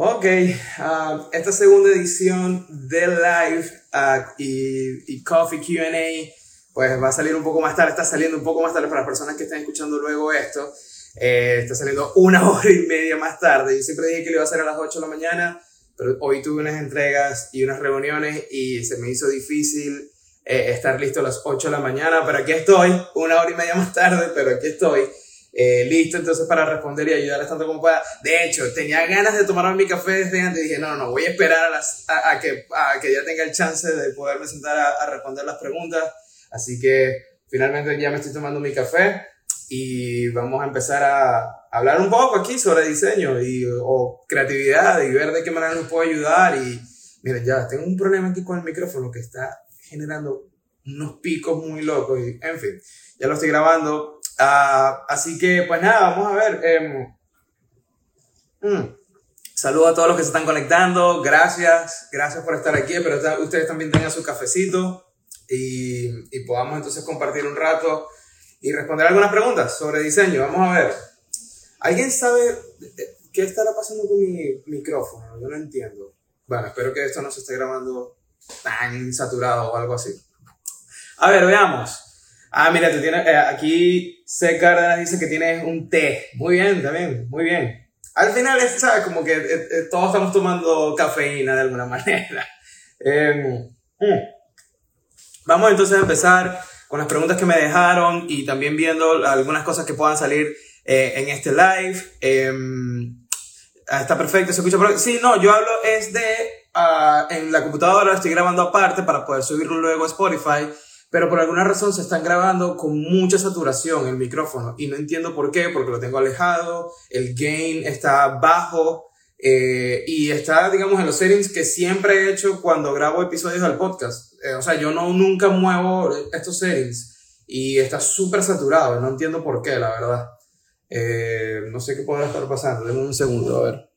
Ok, uh, esta segunda edición de Live uh, y, y, Coffee QA, pues va a salir un poco más tarde, está saliendo un poco más tarde para las personas que estén escuchando luego esto. Eh, está saliendo una hora y media más tarde. Yo siempre dije que lo iba a hacer a las 8 de la mañana, pero hoy tuve unas entregas y unas reuniones y se me hizo difícil eh, estar listo a las 8 de la mañana, pero aquí estoy, una hora y media más tarde, pero aquí estoy. Eh, listo entonces para responder y ayudarles tanto como pueda. De hecho, tenía ganas de tomar mi café desde antes y dije, no, no, voy a esperar a, las, a, que, a que ya tenga el chance de poderme sentar a, a, responder las preguntas. Así que finalmente ya me estoy tomando mi café y vamos a empezar a hablar un poco aquí sobre diseño y, o creatividad y ver de qué manera nos puede ayudar. Y miren, ya tengo un problema aquí con el micrófono que está generando unos picos muy locos y en fin, ya lo estoy grabando Uh, así que, pues nada, vamos a ver. Eh, mm, saludos a todos los que se están conectando. Gracias, gracias por estar aquí. Espero que ustedes también tengan su cafecito y, y podamos entonces compartir un rato y responder algunas preguntas sobre diseño. Vamos a ver. ¿Alguien sabe qué estará pasando con mi micrófono? Yo no entiendo. Bueno, espero que esto no se esté grabando tan saturado o algo así. A ver, veamos. Ah, mira, tú tienes, eh, aquí C. Dice que tienes un té. Muy bien, también, muy bien. Al final, es, ¿sabes? Como que eh, eh, todos estamos tomando cafeína de alguna manera. Em, mm. Vamos entonces a empezar con las preguntas que me dejaron y también viendo algunas cosas que puedan salir en este live. Em, ah, está perfecto, se escucha. Sí, no, yo hablo es de, uh, en la computadora estoy grabando aparte para poder subirlo luego a Spotify pero por alguna razón se están grabando con mucha saturación el micrófono y no entiendo por qué, porque lo tengo alejado, el gain está bajo eh, y está, digamos, en los settings que siempre he hecho cuando grabo episodios del podcast. Eh, o sea, yo no nunca muevo estos settings y está súper saturado, no entiendo por qué, la verdad. Eh, no sé qué puede estar pasando, denme un segundo, a ver.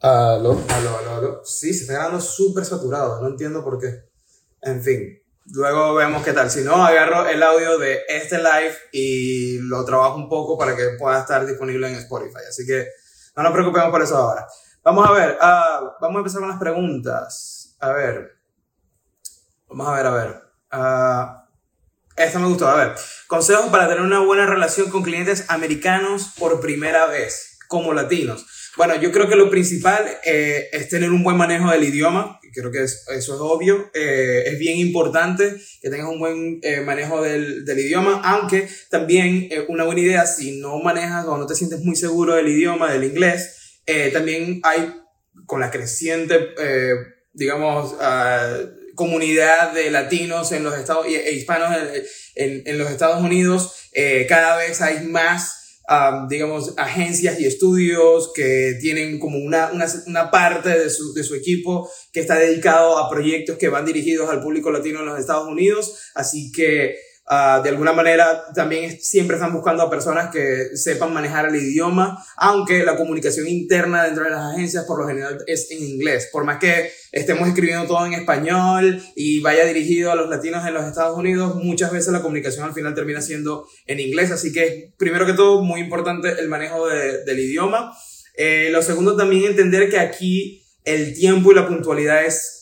Aló, aló, aló, aló. Sí, se está grabando súper saturado, no entiendo por qué. En fin, luego vemos qué tal. Si no, agarro el audio de este live y lo trabajo un poco para que pueda estar disponible en Spotify. Así que no nos preocupemos por eso ahora. Vamos a ver, uh, vamos a empezar con las preguntas. A ver, vamos a ver, a ver. Uh, esta me gustó, a ver. Consejos para tener una buena relación con clientes americanos por primera vez, como latinos. Bueno, yo creo que lo principal eh, es tener un buen manejo del idioma creo que eso es obvio. Eh, es bien importante que tengas un buen eh, manejo del, del, idioma, aunque también eh, una buena idea si no manejas o no te sientes muy seguro del idioma, del inglés, también hay con la creciente, digamos, ah, comunidad de latinos en los Estados e hispanos en, en, los Estados Unidos, cada vez hay más digamos, agencias y estudios que tienen como una, una, una parte de su, de su, equipo que está dedicado a proyectos que van dirigidos al público latino en los Estados Unidos. Así que Uh, de alguna manera también siempre están buscando a personas que sepan manejar el idioma, aunque la comunicación interna dentro de las agencias por lo general es en inglés. Por más que estemos escribiendo todo en español y vaya dirigido a los latinos en los Estados Unidos, muchas veces la comunicación al final termina siendo en inglés. Así que, primero que todo, muy importante el manejo de, del idioma. Eh, lo segundo, también entender que aquí el tiempo y la puntualidad es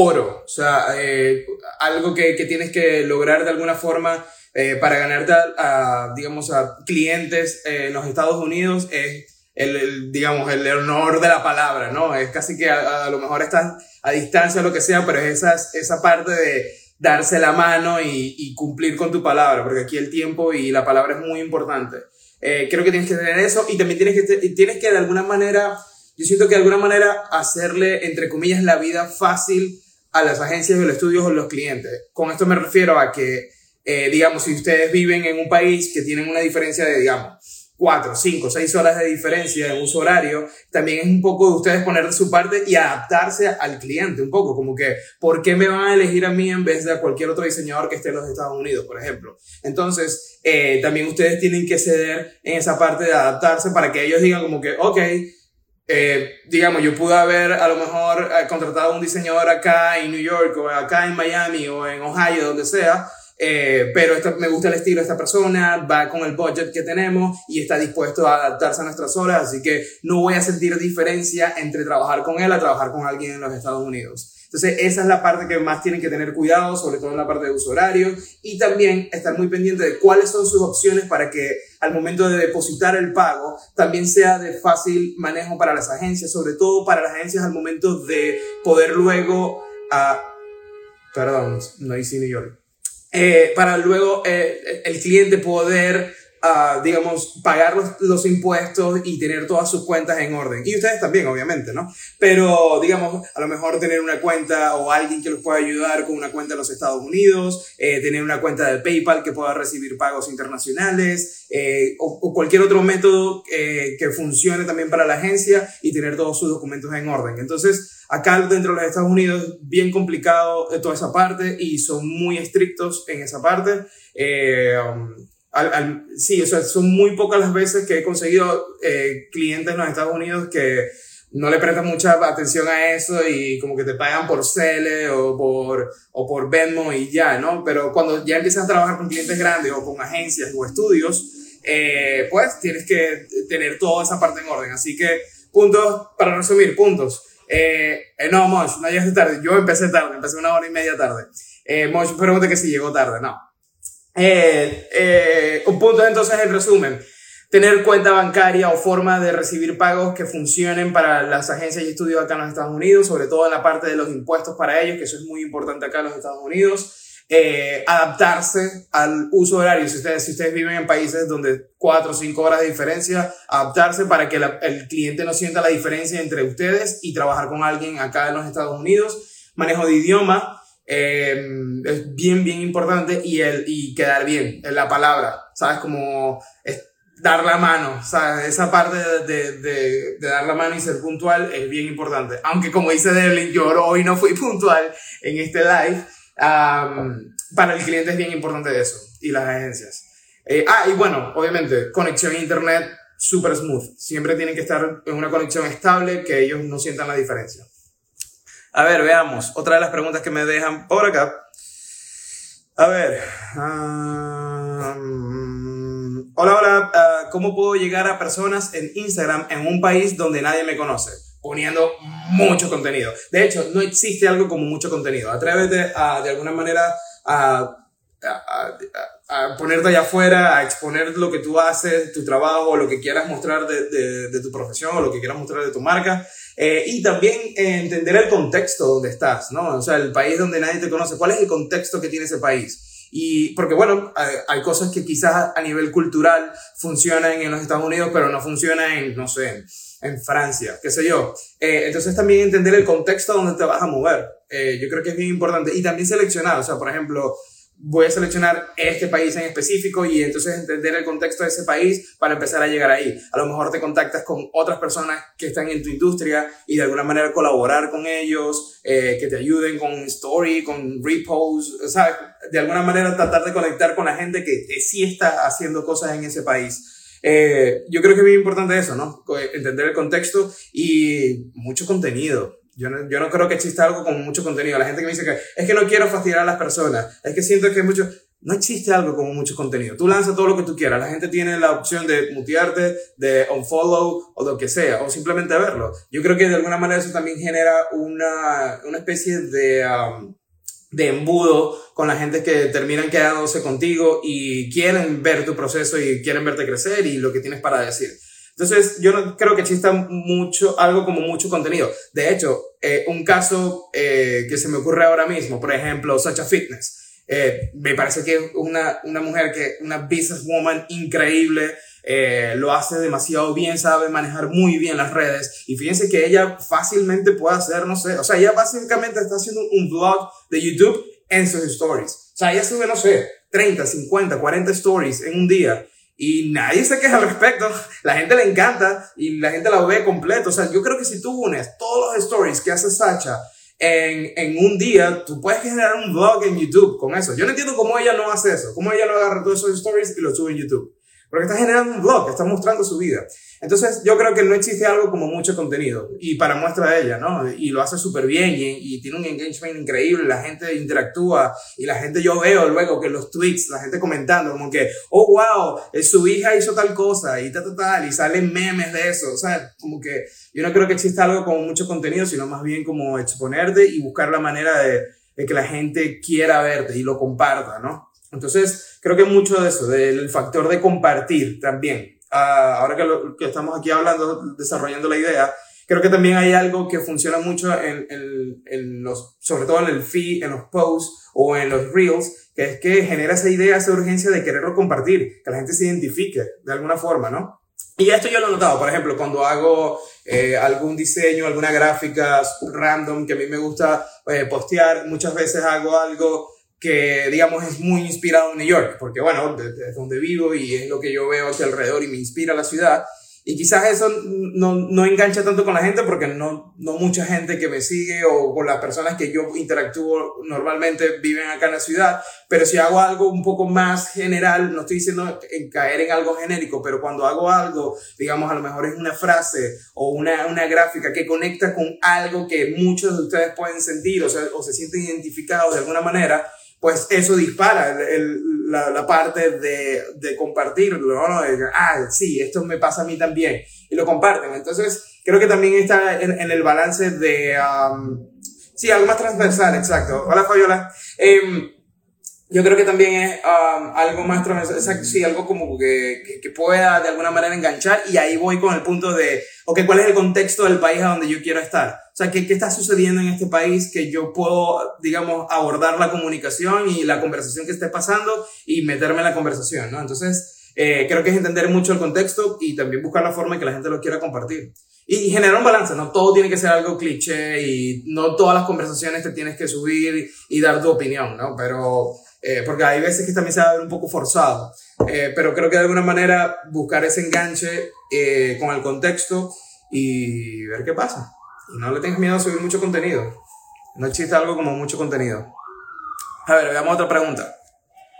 oro, o sea, eh, algo que, que, tienes que lograr de alguna forma eh, para ganarte a, digamos, a clientes en los Estados Unidos es el, digamos, el honor de la palabra, ¿no? Es casi que a, lo mejor estás a distancia o lo que sea, pero es esa, esa parte de darse la mano y, y, cumplir con tu palabra, porque aquí el tiempo y la palabra es muy importante. Eh, creo que tienes que tener eso y también tienes que, tienes que de alguna manera yo siento que de alguna manera hacerle, entre comillas, la vida fácil a las agencias de los estudios o los clientes. Con esto me refiero a que, eh, digamos, si ustedes viven en un país que tienen una diferencia de, digamos, cuatro, cinco, seis horas de diferencia en uso horario, también es un poco de ustedes poner de su parte y adaptarse al cliente, un poco, como que, ¿por qué me van a elegir a mí en vez de a cualquier otro diseñador que esté en los Estados Unidos, por ejemplo? Entonces, eh, también ustedes tienen que ceder en esa parte de adaptarse para que ellos digan como que, ok, eh, digamos, yo pude haber a lo mejor eh, contratado a un diseñador acá en New York o acá en Miami o en Ohio, donde sea, eh, pero me gusta el estilo de esta persona, va con el budget que tenemos y está dispuesto a adaptarse a nuestras horas, así que no voy a sentir diferencia entre trabajar con él a trabajar con alguien en los Estados Unidos. Entonces, esa es la parte que más tienen que tener cuidado, sobre todo en la parte de uso horario, y también estar muy pendiente de cuáles son sus opciones para que al momento de depositar el pago también sea de fácil manejo para las agencias, sobre todo para las agencias al momento de poder luego, uh, perdón, no hice New York, eh, para luego eh, el cliente poder digamos, pagar los, los, impuestos y tener todas sus cuentas en orden. Y ustedes también, obviamente, ¿no? Pero, digamos, a lo mejor tener una cuenta o alguien que los pueda ayudar con una cuenta en los Estados Unidos, eh, tener una cuenta de PayPal que pueda recibir pagos internacionales, eh, o, cualquier otro método eh, que funcione también para la agencia y tener todos sus documentos en orden. Entonces, acá dentro de los Estados Unidos, bien complicado toda esa parte y son muy estrictos en esa parte. Um, sí, o sea, son muy pocas las veces que he conseguido eh, clientes en los Estados Unidos que no le prestan mucha atención a eso y como que te pagan por Cele o por, o por Venmo y ya, ¿no? Pero cuando ya empiezas a trabajar con clientes grandes o con agencias o estudios, eh, pues tienes que tener toda esa parte en orden. Así que, puntos, para resumir, puntos. Eh, no, Mosh, no llegaste tarde. Yo empecé tarde, empecé una hora y media tarde. Eh, Mosh pregunta que si llegó tarde. No, eh, eh, un punto entonces en resumen, tener cuenta bancaria o forma de recibir pagos que funcionen para las agencias y estudios acá en los Estados Unidos, sobre todo en la parte de los impuestos para ellos, que eso es muy importante acá en los Estados Unidos. Eh, adaptarse al uso horario. Si ustedes, si ustedes viven en países donde 4 o 5 horas de diferencia, adaptarse para que el cliente no sienta la diferencia entre ustedes y trabajar con alguien acá en los Estados Unidos. Manejo de idioma, Em, es bien, bien importante y, el, y quedar bien en la palabra, ¿sabes? Como dar la mano, ¿sabes? Esa parte de, de, de, dar la mano y ser puntual es bien importante. Aunque como dice Devlin, yo hoy no fui puntual en este live, para el cliente es bien importante eso y las agencias. Eh, ah, y bueno, obviamente, conexión a internet super smooth. Siempre tienen que estar en una conexión estable que ellos no sientan la diferencia. A ver, veamos. Otra de las preguntas que me dejan por acá. A ver. Hola, hola. Uh, ¿Cómo puedo llegar a personas en Instagram en un país donde nadie me conoce? Poniendo mucho contenido. De hecho, no existe algo como mucho contenido. Atrévete a, de alguna manera, a, a, a, ponerte allá afuera, a exponer lo que tú haces, tu trabajo, lo que quieras mostrar de, de, de tu profesión o lo que quieras mostrar de tu marca. Eh, y también eh, entender el contexto donde estás, ¿no? O sea, el país donde nadie te conoce, ¿cuál es el contexto que tiene ese país? Y porque, bueno, hay, cosas que quizás a nivel cultural funcionan en los Estados Unidos, pero no funcionan en, no sé, en, Francia, qué sé yo. Eh, entonces también entender el contexto donde te vas a mover. yo creo que es bien importante. Y también seleccionar, o sea, por ejemplo, voy a seleccionar este país en específico y entonces entender el contexto de ese país para empezar a llegar ahí. A lo mejor te contactas con otras personas que están en tu industria y de alguna manera colaborar con ellos, eh, que te ayuden con story, con repost, ¿sabes? De alguna manera tratar de conectar con la gente que, sí está haciendo cosas en ese país. Eh, yo creo que es muy importante eso, ¿no? Entender el contexto y mucho contenido. Yo no, yo no creo que exista algo con mucho contenido. La gente que me dice que es que no quiero fastidiar a las personas, es que siento que mucho... No existe algo como mucho contenido. Tú lanzas todo lo que tú quieras. La gente tiene la opción de mutearte, de unfollow o lo que sea, o simplemente verlo. Yo creo que de alguna manera eso también genera una, una especie de, um, de embudo con la gente que terminan quedándose contigo y quieren ver tu proceso y quieren verte crecer y lo que tienes para decir. Entonces, yo no creo que exista mucho, algo como mucho contenido. De hecho, eh, un caso eh, que se me ocurre ahora mismo, por ejemplo, Sacha Fitness. Eh, me parece que es una, una mujer que, una businesswoman increíble, lo hace demasiado bien, sabe manejar muy bien las redes. Y fíjense que ella fácilmente puede hacer, no sé, o sea, ella básicamente está haciendo un vlog de YouTube en sus stories. O sea, ella sube, no sé, 30, 50, 40 stories en un día y nadie se queja al respecto. La gente le encanta y la gente la ve completo. O sea, yo creo que si tú unes todos los stories que hace Sacha en, en un día, tú puedes generar un vlog en YouTube con eso. Yo no entiendo cómo ella no hace eso. Cómo ella no agarra todos esos stories y los sube en YouTube. Porque está generando un blog, está mostrando su vida. Entonces, yo creo que no existe algo como mucho contenido. Y para muestra de ella, ¿no? Y lo hace súper bien y, y, tiene un engagement increíble. La gente interactúa y la gente, yo veo luego que los tweets, la gente comentando, como que, oh, wow, eh, su hija hizo tal cosa y tal, tal, tal. Y salen memes de eso. O sea, como que yo no creo que exista algo como mucho contenido, sino más bien como exponerte y buscar la manera de, de que la gente quiera verte y lo comparta, ¿no? Entonces, creo que mucho de eso, del factor de compartir también. Ah, ahora que, lo, que, estamos aquí hablando, desarrollando la idea, creo que también hay algo que funciona mucho en, en, en, los, sobre todo en el feed, en los posts o en los reels, que es que genera esa idea, esa urgencia de quererlo compartir, que la gente se identifique de alguna forma, ¿no? Y esto yo lo he notado, por ejemplo, cuando hago eh, algún diseño, alguna gráfica random que a mí me gusta eh, postear, muchas veces hago algo que digamos es muy inspirado en New York, porque bueno, es donde vivo y es lo que yo veo aquí alrededor y me inspira la ciudad. Y quizás eso no, no engancha tanto con la gente porque no, no mucha gente que me sigue o con las personas que yo interactúo normalmente viven acá en la ciudad, pero si hago algo un poco más general, no estoy diciendo en caer en algo genérico, pero cuando hago algo, digamos, a lo mejor es una frase o una, una gráfica que conecta con algo que muchos de ustedes pueden sentir o, sea, o se sienten identificados de alguna manera, pues eso dispara el, la, parte de, de compartirlo, ¿no? De, ah, sí, esto me pasa a mí también, y lo comparten. Entonces, creo que también está en, el balance de, um, sí, algo más transversal, exacto. Hola, Fabiola. Eh, yo creo que también es algo más transversal, sí, algo como que, que, que, pueda de alguna manera enganchar, y ahí voy con el punto de, ok, ¿cuál es el contexto del país a donde yo quiero estar? Sea, ¿qué, ¿qué está sucediendo en este país que yo puedo, digamos, abordar la comunicación y la conversación que esté pasando y meterme en la conversación, ¿no? Entonces, eh, creo que es entender mucho el contexto y también buscar la forma en que la gente lo quiera compartir. Y, y generar un balance, no todo tiene que ser algo cliché y no todas las conversaciones te tienes que subir y dar tu opinión, ¿no? Pero eh, porque hay veces que también se va a ver un poco forzado, eh, pero creo que de alguna manera buscar ese enganche eh, con el contexto y ver qué pasa. No le tengas miedo a subir mucho contenido. No existe algo como mucho contenido. A ver, veamos otra pregunta.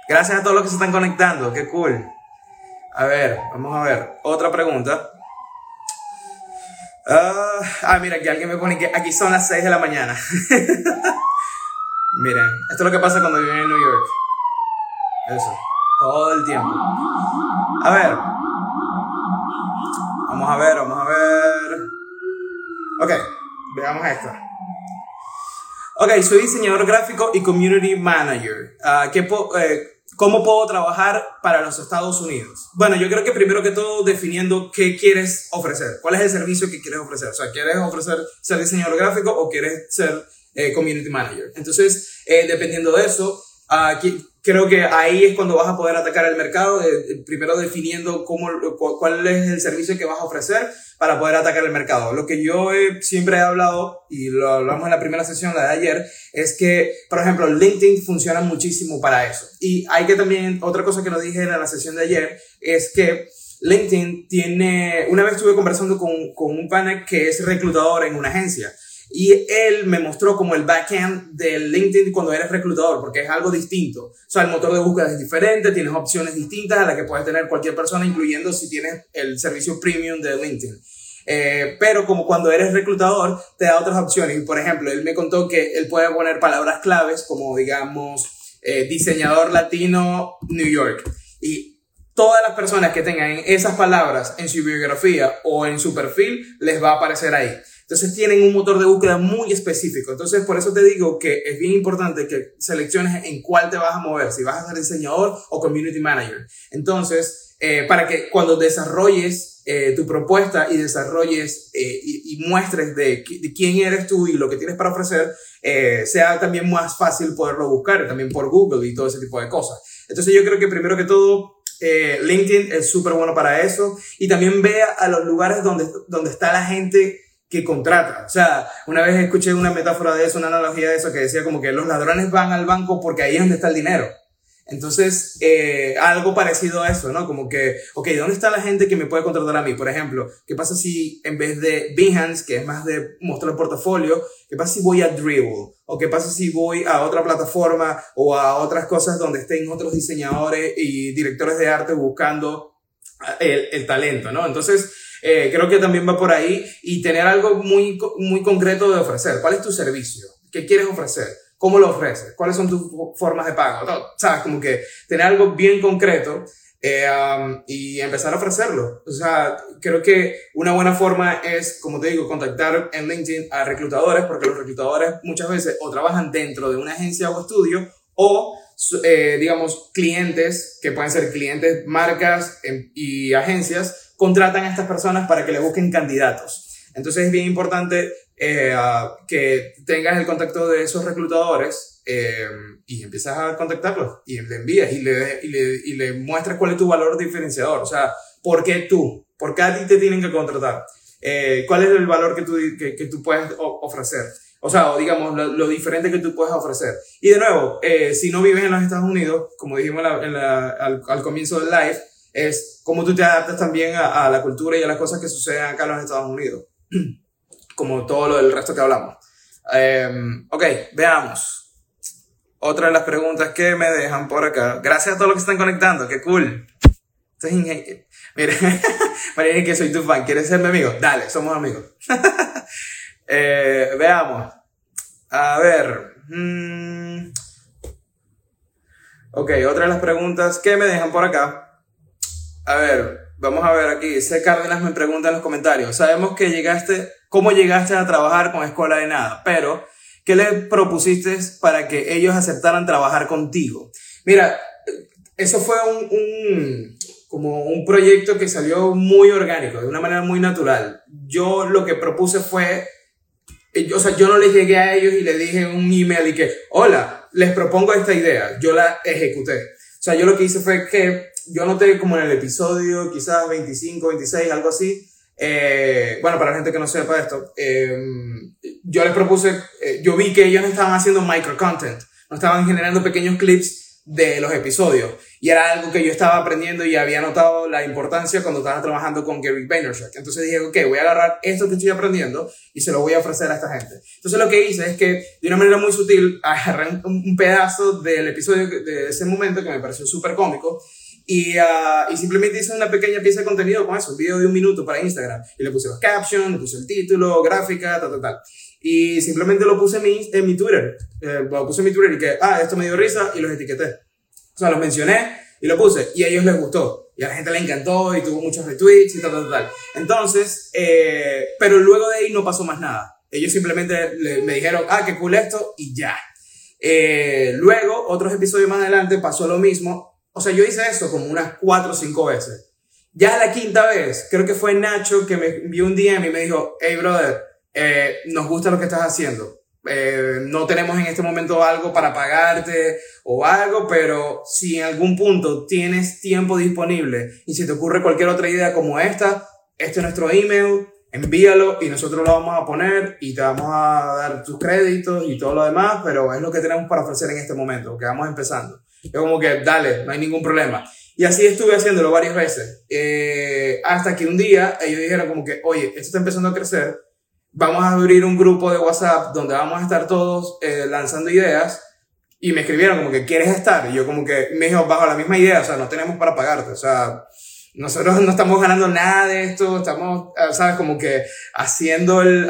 Gracias a todos los que se están conectando, qué cool. A ver, vamos a ver. Otra pregunta. Uh, ah, mira, aquí alguien me pone que aquí son las 6 de la mañana. Miren, esto es lo que pasa cuando viven en New York. Eso, todo el tiempo. A ver. Vamos a ver, vamos a ver. Ok, veamos esto. Ok, soy diseñador gráfico y community manager. Uh, ¿qué eh, ¿Cómo puedo trabajar para los Estados Unidos? Bueno, yo creo que primero que todo definiendo qué quieres ofrecer. ¿Cuál es el servicio que quieres ofrecer? O sea, ¿quieres ofrecer ser diseñador gráfico o quieres ser eh, community manager. Entonces, eh, dependiendo de eso, aquí, creo que ahí es cuando vas a poder atacar el mercado, de, primero definiendo cómo, cuál es el servicio que vas a ofrecer para poder atacar el mercado. Lo que yo siempre he hablado, y lo hablamos en la primera sesión, la de ayer, es que, por ejemplo, LinkedIn funciona muchísimo para eso. Y hay que también, otra cosa que nos dije en la sesión de ayer, es que LinkedIn tiene, una vez estuve conversando con, con un panel que es reclutador en una agencia. Y él me mostró como el backend del LinkedIn cuando eres reclutador, porque es algo distinto. O sea, el motor de búsqueda es diferente, tienes opciones distintas a las que puedes tener cualquier persona, incluyendo si tienes el servicio premium de LinkedIn. Eh, pero como cuando eres reclutador, te da otras opciones. Por ejemplo, él me contó que él puede poner palabras claves como, digamos, eh, diseñador latino New York. Y todas las personas que tengan esas palabras en su biografía o en su perfil, les va a aparecer ahí. Entonces tienen un motor de búsqueda muy específico. Entonces por eso te digo que es bien importante que selecciones en cuál te vas a mover, si vas a ser diseñador o community manager. Entonces, eh, para que cuando desarrolles eh, tu propuesta y desarrolles eh, y, muestres de, quién eres tú y lo que tienes para ofrecer, sea también más fácil poderlo buscar, también por Google y todo ese tipo de cosas. Entonces yo creo que primero que todo, LinkedIn es súper bueno para eso y también vea a los lugares donde, donde está la gente que contrata. O sea, una vez escuché una metáfora de eso, una analogía de eso, que decía como que los ladrones van al banco porque ahí es donde está el dinero. Entonces, eh, algo parecido a eso, ¿no? Como que, ok, ¿dónde está la gente que me puede contratar a mí? Por ejemplo, ¿qué pasa si en vez de Behance, que es más de mostrar el portafolio, ¿qué pasa si voy a Dribble? ¿O qué pasa si voy a otra plataforma o a otras cosas donde estén otros diseñadores y directores de arte buscando el, el talento, ¿no? Entonces, eh, creo que también va por ahí y tener algo muy, muy concreto de ofrecer. ¿Cuál es tu servicio? ¿Qué quieres ofrecer? ¿Cómo lo ofreces? ¿Cuáles son tus formas de pago? ¿Sabes? Como que tener algo bien concreto eh, um, y empezar a ofrecerlo. O sea, creo que una buena forma es, como te digo, contactar en LinkedIn a reclutadores, porque los reclutadores muchas veces o trabajan dentro de una agencia o estudio o, eh, digamos, clientes, que pueden ser clientes, marcas em, y agencias, contratan a estas personas para que le busquen candidatos. Entonces es bien importante eh, que tengas el contacto de esos reclutadores eh, y empiezas a contactarlos y le envías y le, y, le, y le muestras cuál es tu valor diferenciador. O sea, ¿por qué tú? ¿Por qué a ti te tienen que contratar? Eh, ¿Cuál es el valor que tú, que, tú puedes ofrecer? O sea, o digamos, lo, diferente que tú puedes ofrecer. Y de nuevo, eh, si no vives en los Estados Unidos, como dijimos en la, al, al, comienzo del live, es cómo tú te adaptas también a, la cultura y a las cosas que suceden acá en los Estados Unidos. como todo lo del resto que hablamos. ok, veamos. Otra de las preguntas que me dejan por acá. Gracias a todos los que están conectando, qué cool. Mira, María que soy tu fan, ¿quieres ser mi amigo? Dale, somos amigos. eh, veamos. A ver. Mm. Ok, otra de las preguntas que me dejan por acá. A ver, vamos a ver aquí. C. Cárdenas me pregunta en los comentarios. Sabemos que llegaste, ¿cómo llegaste a trabajar con Escuela de Nada? Pero ¿Qué le propusiste para que ellos aceptaran trabajar contigo? Mira, eso fue un, como un proyecto que salió muy orgánico, de una manera muy natural. Yo lo que propuse fue, eh, o sea, yo no les llegué a ellos y les dije un email y que, hola, les propongo esta idea, yo la ejecuté. O sea, yo lo que hice fue que yo noté como en el episodio, quizás 25, 26, algo así, eh, bueno, para la gente que no sepa esto, eh, yo les propuse, eh, yo vi que ellos estaban haciendo micro content, no estaban generando pequeños clips de los episodios. Y era algo que yo estaba aprendiendo y había notado la importancia cuando estaba trabajando con Gary Vaynerchuk. Entonces dije, ok, voy a agarrar esto que estoy aprendiendo y se lo voy a ofrecer a esta gente. Entonces lo que hice es que de una manera muy sutil agarré un pedazo del episodio de ese momento que me pareció súper cómico y, uh, y, simplemente hice una pequeña pieza de contenido con eso, un video de un minuto para Instagram. Y le puse los captions, le puse el título, gráfica, tal, tal, tal. Y simplemente lo puse en mi, en mi Twitter. Eh, lo puse en mi Twitter y que, ah, esto me dio risa y los etiqueté. O sea, los mencioné y lo puse. Y a ellos les gustó. Y a la gente le encantó y tuvo muchos retweets y tal, tal, tal. Entonces, eh, pero luego de ahí no pasó más nada. Ellos simplemente le, me dijeron, ah, qué cool esto y ya. Eh, luego, otros episodios más adelante pasó lo mismo o sea, yo hice eso como unas cuatro o cinco veces. Ya la quinta vez, creo que fue Nacho que me envió un DM y me dijo, hey brother, eh, nos gusta lo que estás haciendo. Eh, no tenemos en este momento algo para pagarte o algo, pero si en algún punto tienes tiempo disponible y si te ocurre cualquier otra idea como esta, este es nuestro email, envíalo y nosotros lo vamos a poner y te vamos a dar tus créditos y todo lo demás, pero es lo que tenemos para ofrecer en este momento, que vamos empezando. Yo como que, dale, no hay ningún problema. Y así estuve haciéndolo varias veces. Eh, hasta que un día ellos dijeron como que, oye, esto está empezando a crecer. Vamos a abrir un grupo de WhatsApp donde vamos a estar todos eh, lanzando ideas. Y me escribieron como que, ¿quieres estar? Y yo como que, me dijo, bajo la misma idea, o sea, no tenemos para pagarte. O sea, nosotros no estamos ganando nada de esto. Estamos, ah, ¿sabes? Como que haciendo el...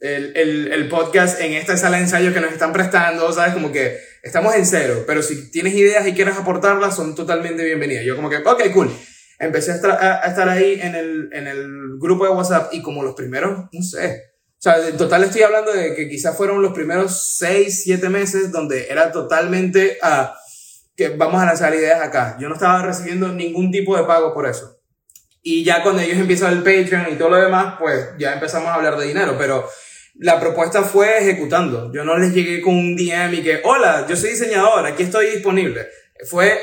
el, el, el, podcast en esta sala de ensayo que nos están prestando, ¿sabes? Como que estamos en cero, pero si tienes ideas y quieres aportarlas, son totalmente bienvenidas. Yo como que, ok, cool. Empecé a, estar ahí en el, en el grupo de WhatsApp y como los primeros, no sé, o sea, en total estoy hablando de que quizás fueron los primeros 6, 7 meses donde era totalmente a que vamos a lanzar ideas acá. Yo no estaba recibiendo ningún tipo de pago por eso. Y ya cuando ellos empiezan el Patreon y todo lo demás, pues ya empezamos a hablar de dinero, pero la propuesta fue ejecutando. Yo no les llegué con un DM y que, hola, yo soy diseñador, aquí estoy disponible. Fue,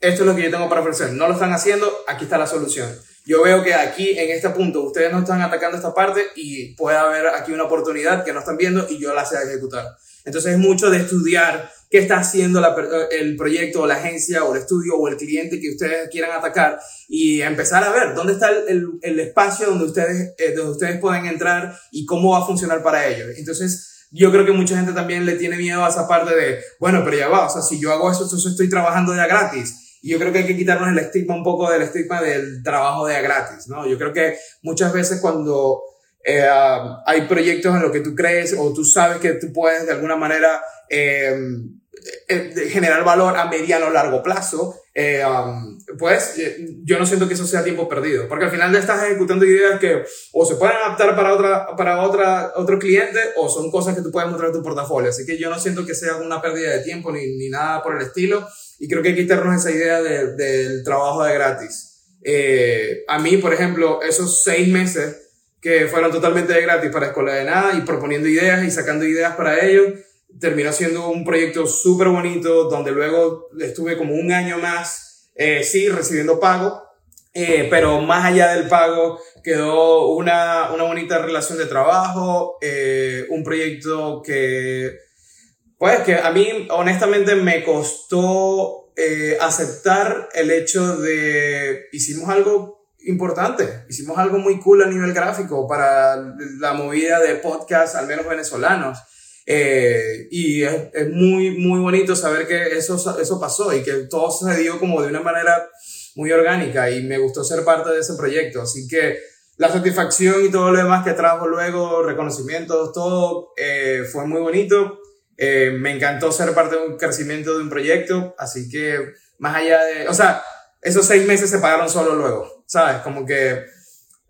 esto es lo que yo tengo para ofrecer. No lo están haciendo, aquí está la solución. Yo veo que aquí, en este punto, ustedes no están atacando esta parte y puede haber aquí una oportunidad que no están viendo y yo la sé ejecutar. Entonces es mucho de estudiar qué está haciendo el proyecto o la agencia o el estudio o el cliente que ustedes quieran atacar y empezar a ver dónde está el, el, espacio donde ustedes, eh, donde ustedes pueden entrar y cómo va a funcionar para ellos. Entonces, yo creo que mucha gente también le tiene miedo a esa parte de, bueno, pero ya va, o sea, si yo hago eso, entonces estoy trabajando ya gratis Y yo creo que hay que quitarnos el estigma un poco del estigma del trabajo de gratis, ¿no? Yo creo que muchas veces cuando eh, hay proyectos en los que tú crees o tú sabes que tú puedes de alguna manera eh, eh, generar valor a mediano o largo plazo, eh, um, pues eh, yo no siento que eso sea tiempo perdido, porque al final estás ejecutando ideas que o se pueden adaptar para, otra, para otra, otro cliente o son cosas que tú puedes mostrar en tu portafolio. Así que yo no siento que sea una pérdida de tiempo ni, ni nada por el estilo, y creo que hay que quitarnos esa idea de, del trabajo de gratis. a mí, por ejemplo, esos seis meses que fueron totalmente de gratis para Escuela de Nada y proponiendo ideas y sacando ideas para ellos, terminó siendo un proyecto súper bonito, donde luego estuve como un año más, eh, sí, recibiendo pago, eh, pero más allá del pago quedó una, una bonita relación de trabajo, eh, un proyecto que, pues, que a mí honestamente me costó eh, aceptar el hecho de, hicimos algo importante, hicimos algo muy cool a nivel gráfico para la movida de podcast, al menos venezolanos. Eh, y es, es, muy, muy bonito saber que eso, eso pasó y que todo se dio como de una manera muy orgánica y me gustó ser parte de ese proyecto. Así que la satisfacción y todo lo demás que trajo luego, reconocimientos, todo, eh, fue muy bonito. Eh, me encantó ser parte de un crecimiento de un proyecto. Así que más allá de, o sea, esos seis meses se pagaron solo luego, ¿sabes? Como que